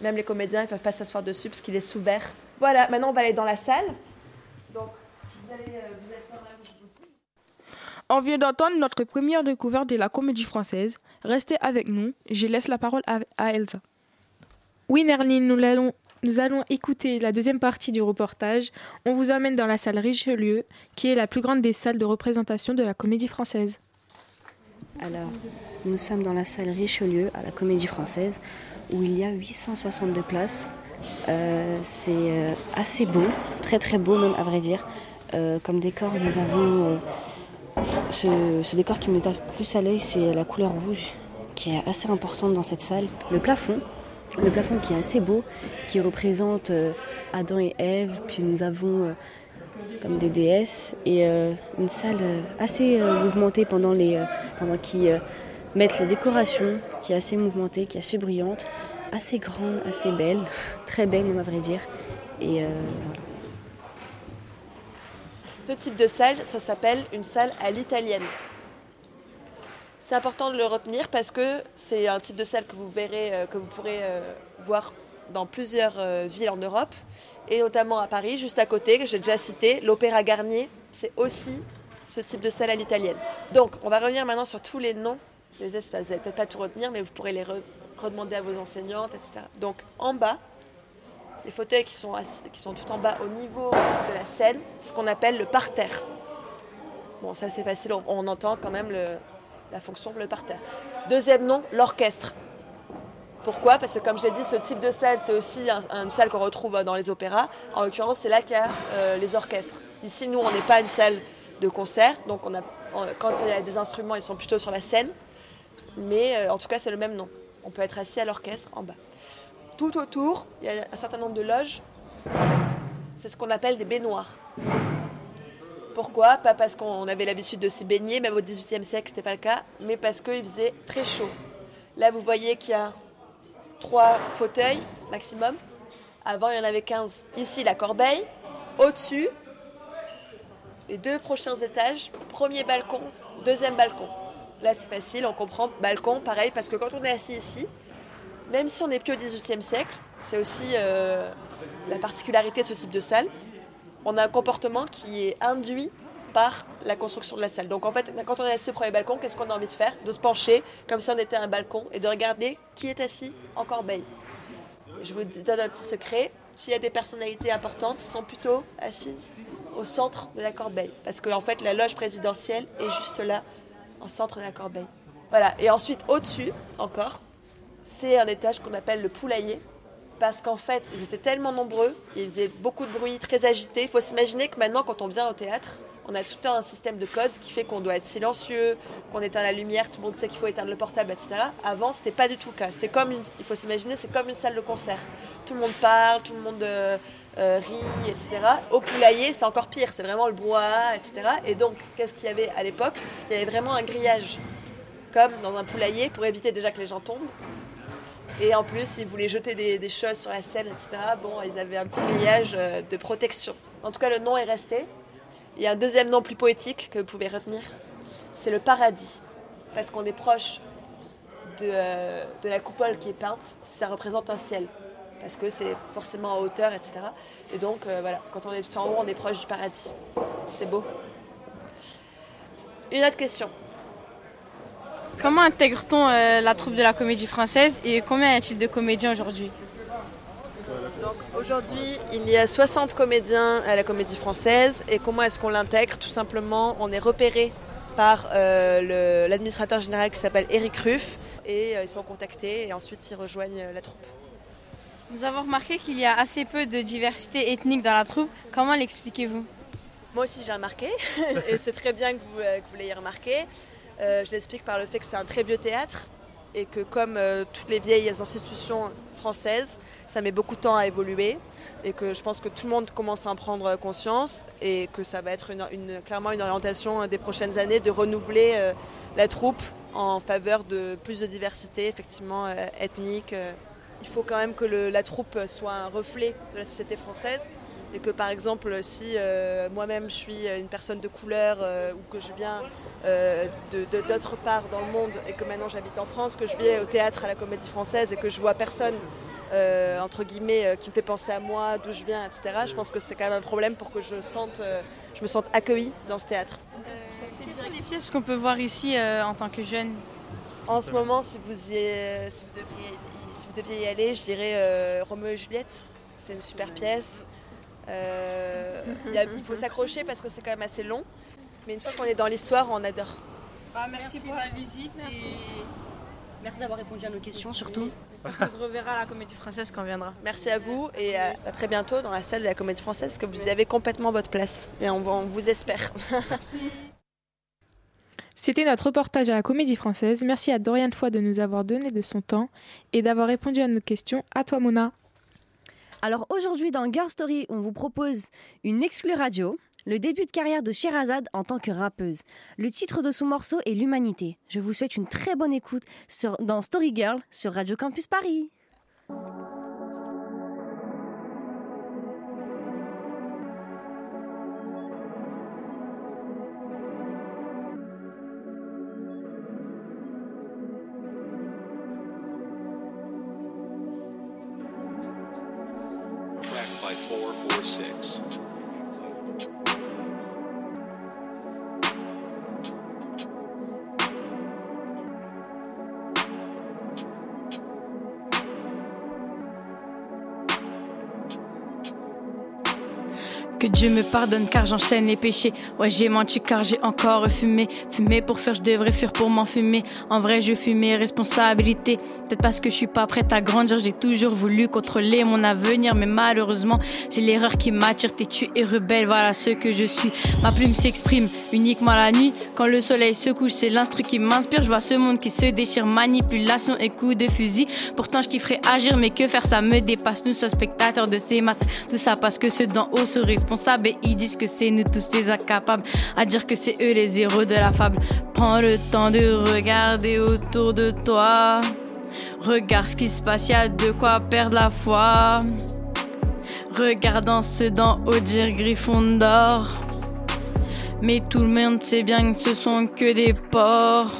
Même les comédiens, ne peuvent pas s'asseoir dessus parce qu'il est sous verre. Voilà, maintenant on va aller dans la salle. Donc, vous allez euh, là où je vous dis. On vient d'entendre notre première découverte de la comédie française. Restez avec nous. Je laisse la parole à, à Elsa. Oui, Nerline, nous allons, nous allons écouter la deuxième partie du reportage. On vous emmène dans la salle Richelieu, qui est la plus grande des salles de représentation de la comédie française. Alors, nous sommes dans la salle Richelieu à la Comédie Française où il y a 862 places. Euh, c'est euh, assez beau, très très beau même à vrai dire. Euh, comme décor, nous avons euh, ce, décor qui me tape plus à l'œil, c'est la couleur rouge qui est assez importante dans cette salle. Le plafond, le plafond qui est assez beau, qui représente euh, Adam et Ève. Puis nous avons euh, comme des déesses et euh, une salle assez mouvementée pendant les pendant qui euh, mettent les décorations qui est assez mouvementée qui est assez brillante assez grande assez belle très belle même à vrai dire. Ce type de salle, ça s'appelle une salle à l'italienne. C'est important de le retenir parce que c'est un type de salle que vous verrez, euh, que vous pourrez euh, voir dans plusieurs euh, villes en Europe et notamment à Paris, juste à côté, que j'ai déjà cité, l'Opéra Garnier, c'est aussi ce type de salle à l'italienne. Donc, on va revenir maintenant sur tous les noms des espaces. Vous n'allez peut-être pas tout retenir, mais vous pourrez les re- redemander à vos enseignantes, etc. Donc, en bas, les fauteuils qui sont, tout en bas au niveau de la scène, ce qu'on appelle le parterre. Bon, ça c'est facile, on, entend quand même la fonction le parterre. Deuxième nom, l'orchestre. Pourquoi? Parce que comme j'ai dit, ce type de salle, c'est aussi un- une salle qu'on retrouve dans les opéras. En l'occurrence, c'est là qu'il y a euh, les orchestres. Ici, nous, on n'est pas une salle de concert, donc quand il y a des instruments, ils sont plutôt sur la scène. Mais euh, en tout cas, c'est le même nom. On peut être assis à l'orchestre en bas. Tout autour, il y a un certain nombre de loges. C'est ce qu'on appelle des baignoires. Pourquoi? Pas parce qu'on avait l'habitude de s'y baigner, même au XVIIIe siècle, ce n'était pas le cas, mais parce qu'il faisait très chaud. Là, vous voyez qu'il y a trois fauteuils maximum. Avant, il y en avait 15. Ici, la corbeille. Au-dessus, les deux prochains étages, premier balcon, deuxième balcon. Là, c'est facile, on comprend. Balcon, pareil, parce que quand on est assis ici, même si on n'est plus au XVIIIe siècle, c'est aussi euh, la particularité de ce type de salle, on a un comportement qui est induit par la construction de la salle. Donc en fait, quand on est assis au premier balcon, qu'est-ce qu'on a envie de faire? De se pencher comme si on était un balcon et de regarder qui est assis en corbeille. Je vous donne un petit secret, s'il y a des personnalités importantes, elles sont plutôt assises au centre de la corbeille. Parce qu'en fait, la loge présidentielle est juste là, en centre de la corbeille. Voilà, et ensuite au-dessus, encore, c'est un étage qu'on appelle le poulailler. parce qu'en fait, ils étaient tellement nombreux, ils faisaient beaucoup de bruit, très agités. Il faut s'imaginer que maintenant, quand on vient au théâtre, on a tout un système de code qui fait qu'on doit être silencieux, qu'on éteint la lumière, tout le monde sait qu'il faut éteindre le portable, etc. Avant, c'était pas du tout le cas. C'était comme une, il faut s'imaginer, c'est comme une salle de concert. Tout le monde parle, tout le monde euh, euh, rit, etc. Au poulailler, c'est encore pire. C'est vraiment le brouhaha, etc. Et donc, qu'est-ce qu'il y avait à l'époque? Il y avait vraiment un grillage, comme dans un poulailler, pour éviter déjà que les gens tombent. Et en plus, ils voulaient jeter des, choses sur la scène, etc. Bon, ils avaient un petit grillage euh, de protection. En tout cas, le nom est resté. Il y a un deuxième nom plus poétique que vous pouvez retenir. C'est le paradis. Parce qu'on est proche de, euh, de la coupole qui est peinte. Ça représente un ciel. Parce que c'est forcément en hauteur, etc. Et donc, euh, voilà, quand on est tout en haut, on est proche du paradis. C'est beau. Une autre question. Comment intègre-t-on euh, la troupe de la comédie française et combien y a-t-il de comédiens aujourd'hui? Aujourd'hui, il y a 60 comédiens à la Comédie Française. Et comment est-ce qu'on l'intègre? Tout simplement, on est repéré par euh, l'administrateur général qui s'appelle Eric Ruff. Et euh, ils sont contactés et ensuite ils rejoignent la troupe. Nous avons remarqué qu'il y a assez peu de diversité ethnique dans la troupe. Comment l'expliquez-vous? Moi aussi j'ai remarqué, et c'est très bien que vous, euh, que vous l'ayez remarqué. Euh, je l'explique par le fait que c'est un très vieux théâtre et que comme euh, toutes les vieilles institutions françaises, ça met beaucoup de temps à évoluer et que je pense que tout le monde commence à en prendre conscience et que ça va être une- clairement une orientation euh, des prochaines années de renouveler la troupe en faveur de plus de diversité effectivement ethnique. Il faut quand même que la troupe soit un reflet de la société française et que par exemple si euh, moi-même je suis une personne de couleur euh, ou que je viens euh, de- de- d'autre part dans le monde et que maintenant j'habite en France, que je viens au théâtre à la comédie française et que je vois personne euh, entre guillemets euh, qui me fait penser à moi, d'où je viens, etc. Je pense que c'est quand même un problème pour que je, sente, euh, je me sente accueillie dans ce théâtre. Quelles sont les pièces qu'on peut voir ici euh, en tant que jeune? En ce moment, si vous, y, si vous, devriez, si vous deviez y aller, je dirais euh, Roméo et Juliette. C'est une super pièce. Euh, il y a- il faut s'accrocher parce que c'est quand même assez long. Mais une fois qu'on est dans l'histoire, on adore. Bah, merci, pour la visite et Merci d'avoir répondu à nos questions surtout. on se reverra à la comédie française quand on viendra. Merci à vous et à, à très bientôt dans la salle de la Comédie Française, que vous avez complètement votre place. Et on, on vous espère. Merci. C'était notre reportage à la Comédie Française. Merci à Dorian Foy de nous avoir donné de son temps et d'avoir répondu à nos questions. À toi, Mona. Alors aujourd'hui dans Girl Story, on vous propose une exclue radio, le début de carrière de Sherazade en tant que rappeuse. Le titre de son morceau est L'Humanité. Je vous souhaite une très bonne écoute dans Story Girl sur Radio Campus Paris. Dieu me pardonne car j'enchaîne les péchés. Ouais, j'ai menti car j'ai encore fumé. Fumé pour faire, je devrais fuir pour m'enfumer. En vrai, je fuis mes responsabilités. Peut-être parce que je suis pas prête à grandir. J'ai toujours voulu contrôler mon avenir. Mais malheureusement, c'est l'erreur qui m'attire. Têtu et rebelle, voilà ce que je suis. Ma plume s'exprime uniquement la nuit. Quand le soleil se couche, c'est l'instru qui m'inspire. Je vois ce monde qui se déchire. Manipulation et coups de fusil. Pourtant, je kifferais agir. Mais que faire, ça me dépasse. Nous sommes spectateurs de ces masses. Tout ça parce que ceux d'en haut se responsables et ils disent que c'est nous tous les incapables à dire que c'est eux les héros de la fable. Prends le temps de regarder autour de toi. Regarde ce qui se passe, y a de quoi perdre la foi. Regardant d'en haut dire Gryffondor. Mais tout le monde sait bien que ce sont que des porcs.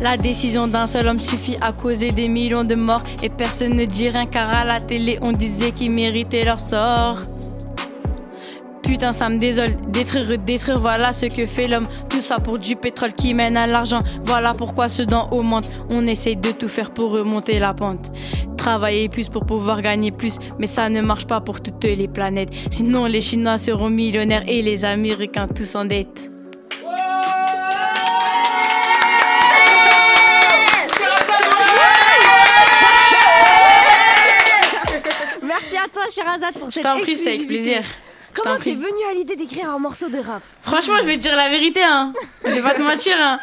La décision d'un seul homme suffit à causer des millions de morts et personne ne dit rien car à la télé on disait qu'ils méritaient leur sort. Putain, ça me désole. Détruire, détruire, voilà ce que fait l'homme. Tout ça pour du pétrole qui mène à l'argent. Voilà pourquoi ceux d'en haut mentent. On essaye de tout faire pour remonter la pente. Travailler plus pour pouvoir gagner plus. Mais ça ne marche pas pour toutes les planètes. Sinon, les Chinois seront millionnaires et les Américains tous en dette. Sherazade pour Je cette t'en prie, c'est avec plaisir. Comment t'es venue à l'idée d'écrire un morceau de rap Franchement, je vais te dire la vérité, hein. Je vais pas te mentir, hein.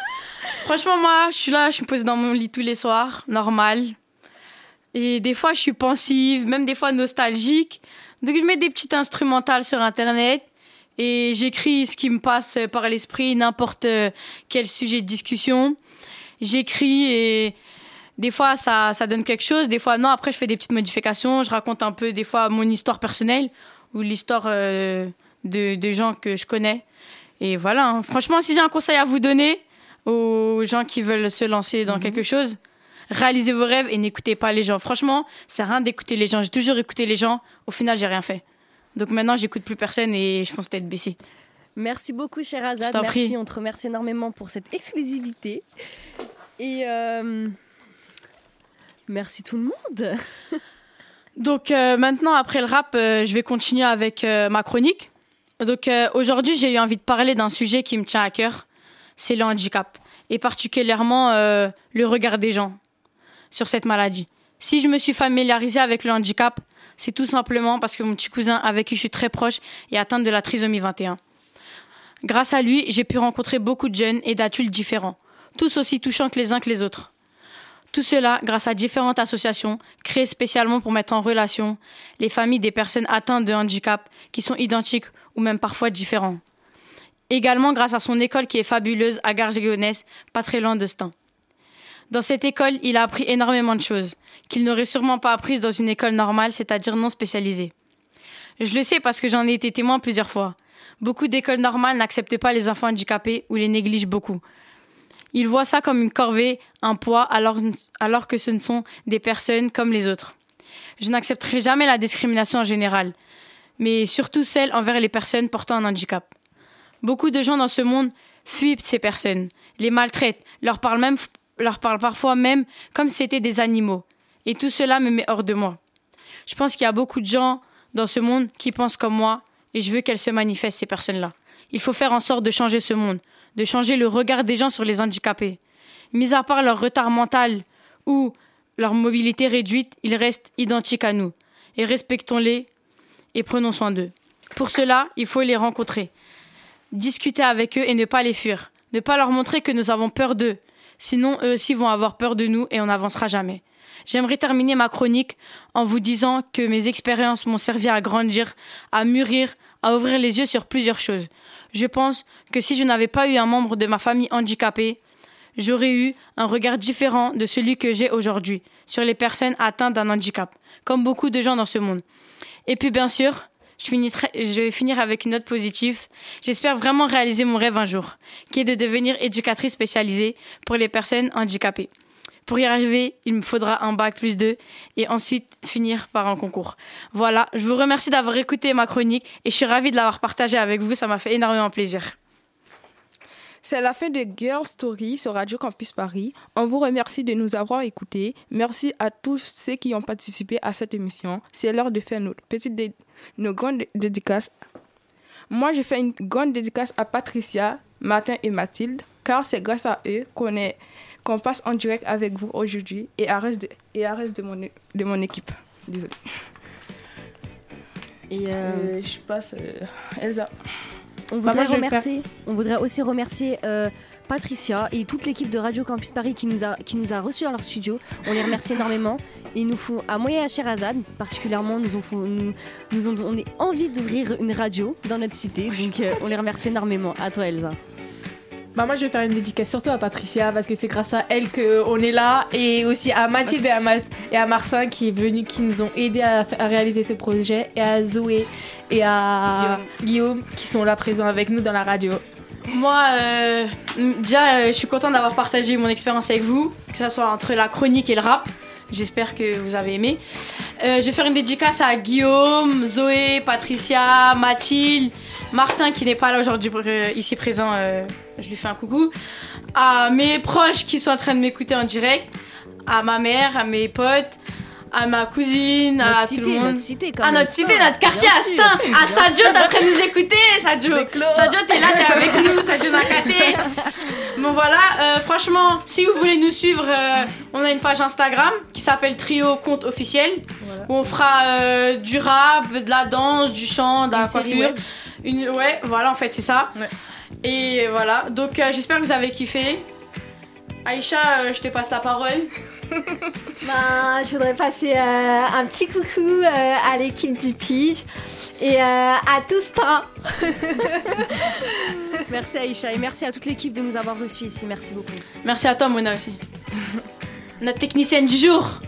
Franchement, moi, je suis là, je suis posée dans mon lit tous les soirs, normal. Et des fois, je suis pensive, même des fois nostalgique. Donc, je mets des petites instrumentales sur Internet et j'écris ce qui me passe par l'esprit, n'importe quel sujet de discussion. J'écris et des fois, ça, ça donne quelque chose. Des fois, non. Après, je fais des petites modifications. Je raconte un peu, des fois, mon histoire personnelle ou l'histoire euh, de, de gens que je connais. Et voilà. hein. Franchement, si j'ai un conseil à vous donner aux gens qui veulent se lancer dans quelque chose, réalisez vos rêves et n'écoutez pas les gens. Franchement, c'est rien d'écouter les gens. J'ai toujours écouté les gens. Au final, j'ai rien fait. Donc maintenant, j'écoute plus personne et je fonce tête baissée. Merci beaucoup, Je Sherazade. t'en Merci, prie. on te remercie énormément pour cette exclusivité. Et euh, merci tout le monde. Donc euh, maintenant, après le rap, euh, je vais continuer avec euh, ma chronique. Donc aujourd'hui, j'ai eu envie de parler d'un sujet qui me tient à cœur, c'est le handicap, et particulièrement le regard des gens sur cette maladie. Si je me suis familiarisée avec le handicap, c'est tout simplement parce que mon petit cousin avec qui je suis très proche est atteint de la trisomie 21. Grâce à lui, j'ai pu rencontrer beaucoup de jeunes et d'adultes différents, tous aussi touchants que les uns que les autres. Tout cela grâce à différentes associations créées spécialement pour mettre en relation les familles des personnes atteintes de handicap qui sont identiques ou même parfois différents. Également grâce à son école qui est fabuleuse à Garges-Gonesse, pas très loin de Stein. Dans cette école, il a appris énormément de choses qu'il n'aurait sûrement pas apprises dans une école normale, c'est-à-dire non spécialisée. Je le sais parce que j'en ai été témoin plusieurs fois. Beaucoup d'écoles normales n'acceptent pas les enfants handicapés ou les négligent beaucoup. Ils voient ça comme une corvée, un poids, alors, alors que ce ne sont des personnes comme les autres. Je n'accepterai jamais la discrimination en général, mais surtout celle envers les personnes portant un handicap. Beaucoup de gens dans ce monde fuient ces personnes, les maltraitent, leur parlent, même, leur parlent parfois même comme si c'était des animaux. Et tout cela me met hors de moi. Je pense qu'il y a beaucoup de gens dans ce monde qui pensent comme moi, et je veux qu'elles se manifestent, ces personnes-là. Il faut faire en sorte de changer ce monde, de changer le regard des gens sur les handicapés. Mis à part leur retard mental ou leur mobilité réduite, ils restent identiques à nous. Et respectons-les et prenons soin d'eux. Pour cela, il faut les rencontrer, discuter avec eux et ne pas les fuir. Ne pas leur montrer que nous avons peur d'eux. Sinon, eux aussi vont avoir peur de nous et on n'avancera jamais. J'aimerais terminer ma chronique en vous disant que mes expériences m'ont servi à grandir, à mûrir, à ouvrir les yeux sur plusieurs choses. Je pense que si je n'avais pas eu un membre de ma famille handicapé, j'aurais eu un regard différent de celui que j'ai aujourd'hui sur les personnes atteintes d'un handicap, comme beaucoup de gens dans ce monde. Et puis bien sûr, je, finirai- je vais finir avec une note positive. J'espère vraiment réaliser mon rêve un jour, qui est de devenir éducatrice spécialisée pour les personnes handicapées. Pour y arriver, il me faudra un bac plus 2 et ensuite finir par un concours. Voilà, je vous remercie d'avoir écouté ma chronique et je suis ravie de l'avoir partagée avec vous, ça m'a fait énormément plaisir. C'est la fin de Girl Story sur Radio Campus Paris. On vous remercie de nous avoir écoutés. Merci à tous ceux qui ont participé à cette émission. C'est l'heure de faire notre petite nos grandes dédicaces. Moi, je fais une grande dédicace à Patricia, Martin et Mathilde, car c'est grâce à eux qu'on est qu'on passe en direct avec vous aujourd'hui et à reste de, et à reste de mon, de mon équipe. Désolée. Et Euh, je passe euh, Elsa. On voudrait, remercier, on voudrait aussi remercier euh, Patricia et toute l'équipe de Radio Campus Paris qui nous, a, qui nous a reçus dans leur studio. On les remercie énormément. Ils nous font, à moi et à Sherazade particulièrement, nous ont, font- nous, nous ont donné envie d'ouvrir une radio dans notre cité. Donc euh, on les remercie énormément. À toi Elsa. Bah moi je vais faire une dédicace surtout à Patricia parce que c'est grâce à elle qu'on est là et aussi à Mathilde et à, Ma- et à Martin qui est venu, qui nous ont aidé à, réaliser ce projet et à Zoé et à Guillaume, qui sont là présents avec nous dans la radio. Moi, euh, déjà, euh, je suis contente d'avoir partagé mon expérience avec vous, que ce soit entre la chronique et le rap. J'espère que vous avez aimé. Euh, je vais faire une dédicace à Guillaume, Zoé, Patricia, Mathilde, Martin qui n'est pas là aujourd'hui euh, ici présent. Je lui fais un coucou. À mes proches qui sont en train de m'écouter en direct, à ma mère, à mes potes, à ma cousine, Notre à cité, tout le monde. notre cité, quand à notre cité, notre quartier à Stein. À Sadio, t'es en train de nous écouter, Sadio. Sadio, t'es là, t'es avec nous, Sadio Nakaté. Bon voilà, euh, franchement, si vous voulez nous suivre, euh, on a une page Instagram qui s'appelle Trio Compte Officiel. Où on fera euh, du rap, de la danse, du chant, de la Une coiffure. Une, ouais, voilà, en fait, c'est ça. Et voilà, donc euh, j'espère que vous avez kiffé. Aïcha, euh, je te passe la parole. Ben, je voudrais passer euh, un petit coucou euh, à l'équipe du Pige et euh, à tous temps. Merci Aïcha et merci à toute l'équipe de nous avoir reçus ici. Merci beaucoup. Merci à toi, Mona aussi. Notre technicienne du jour.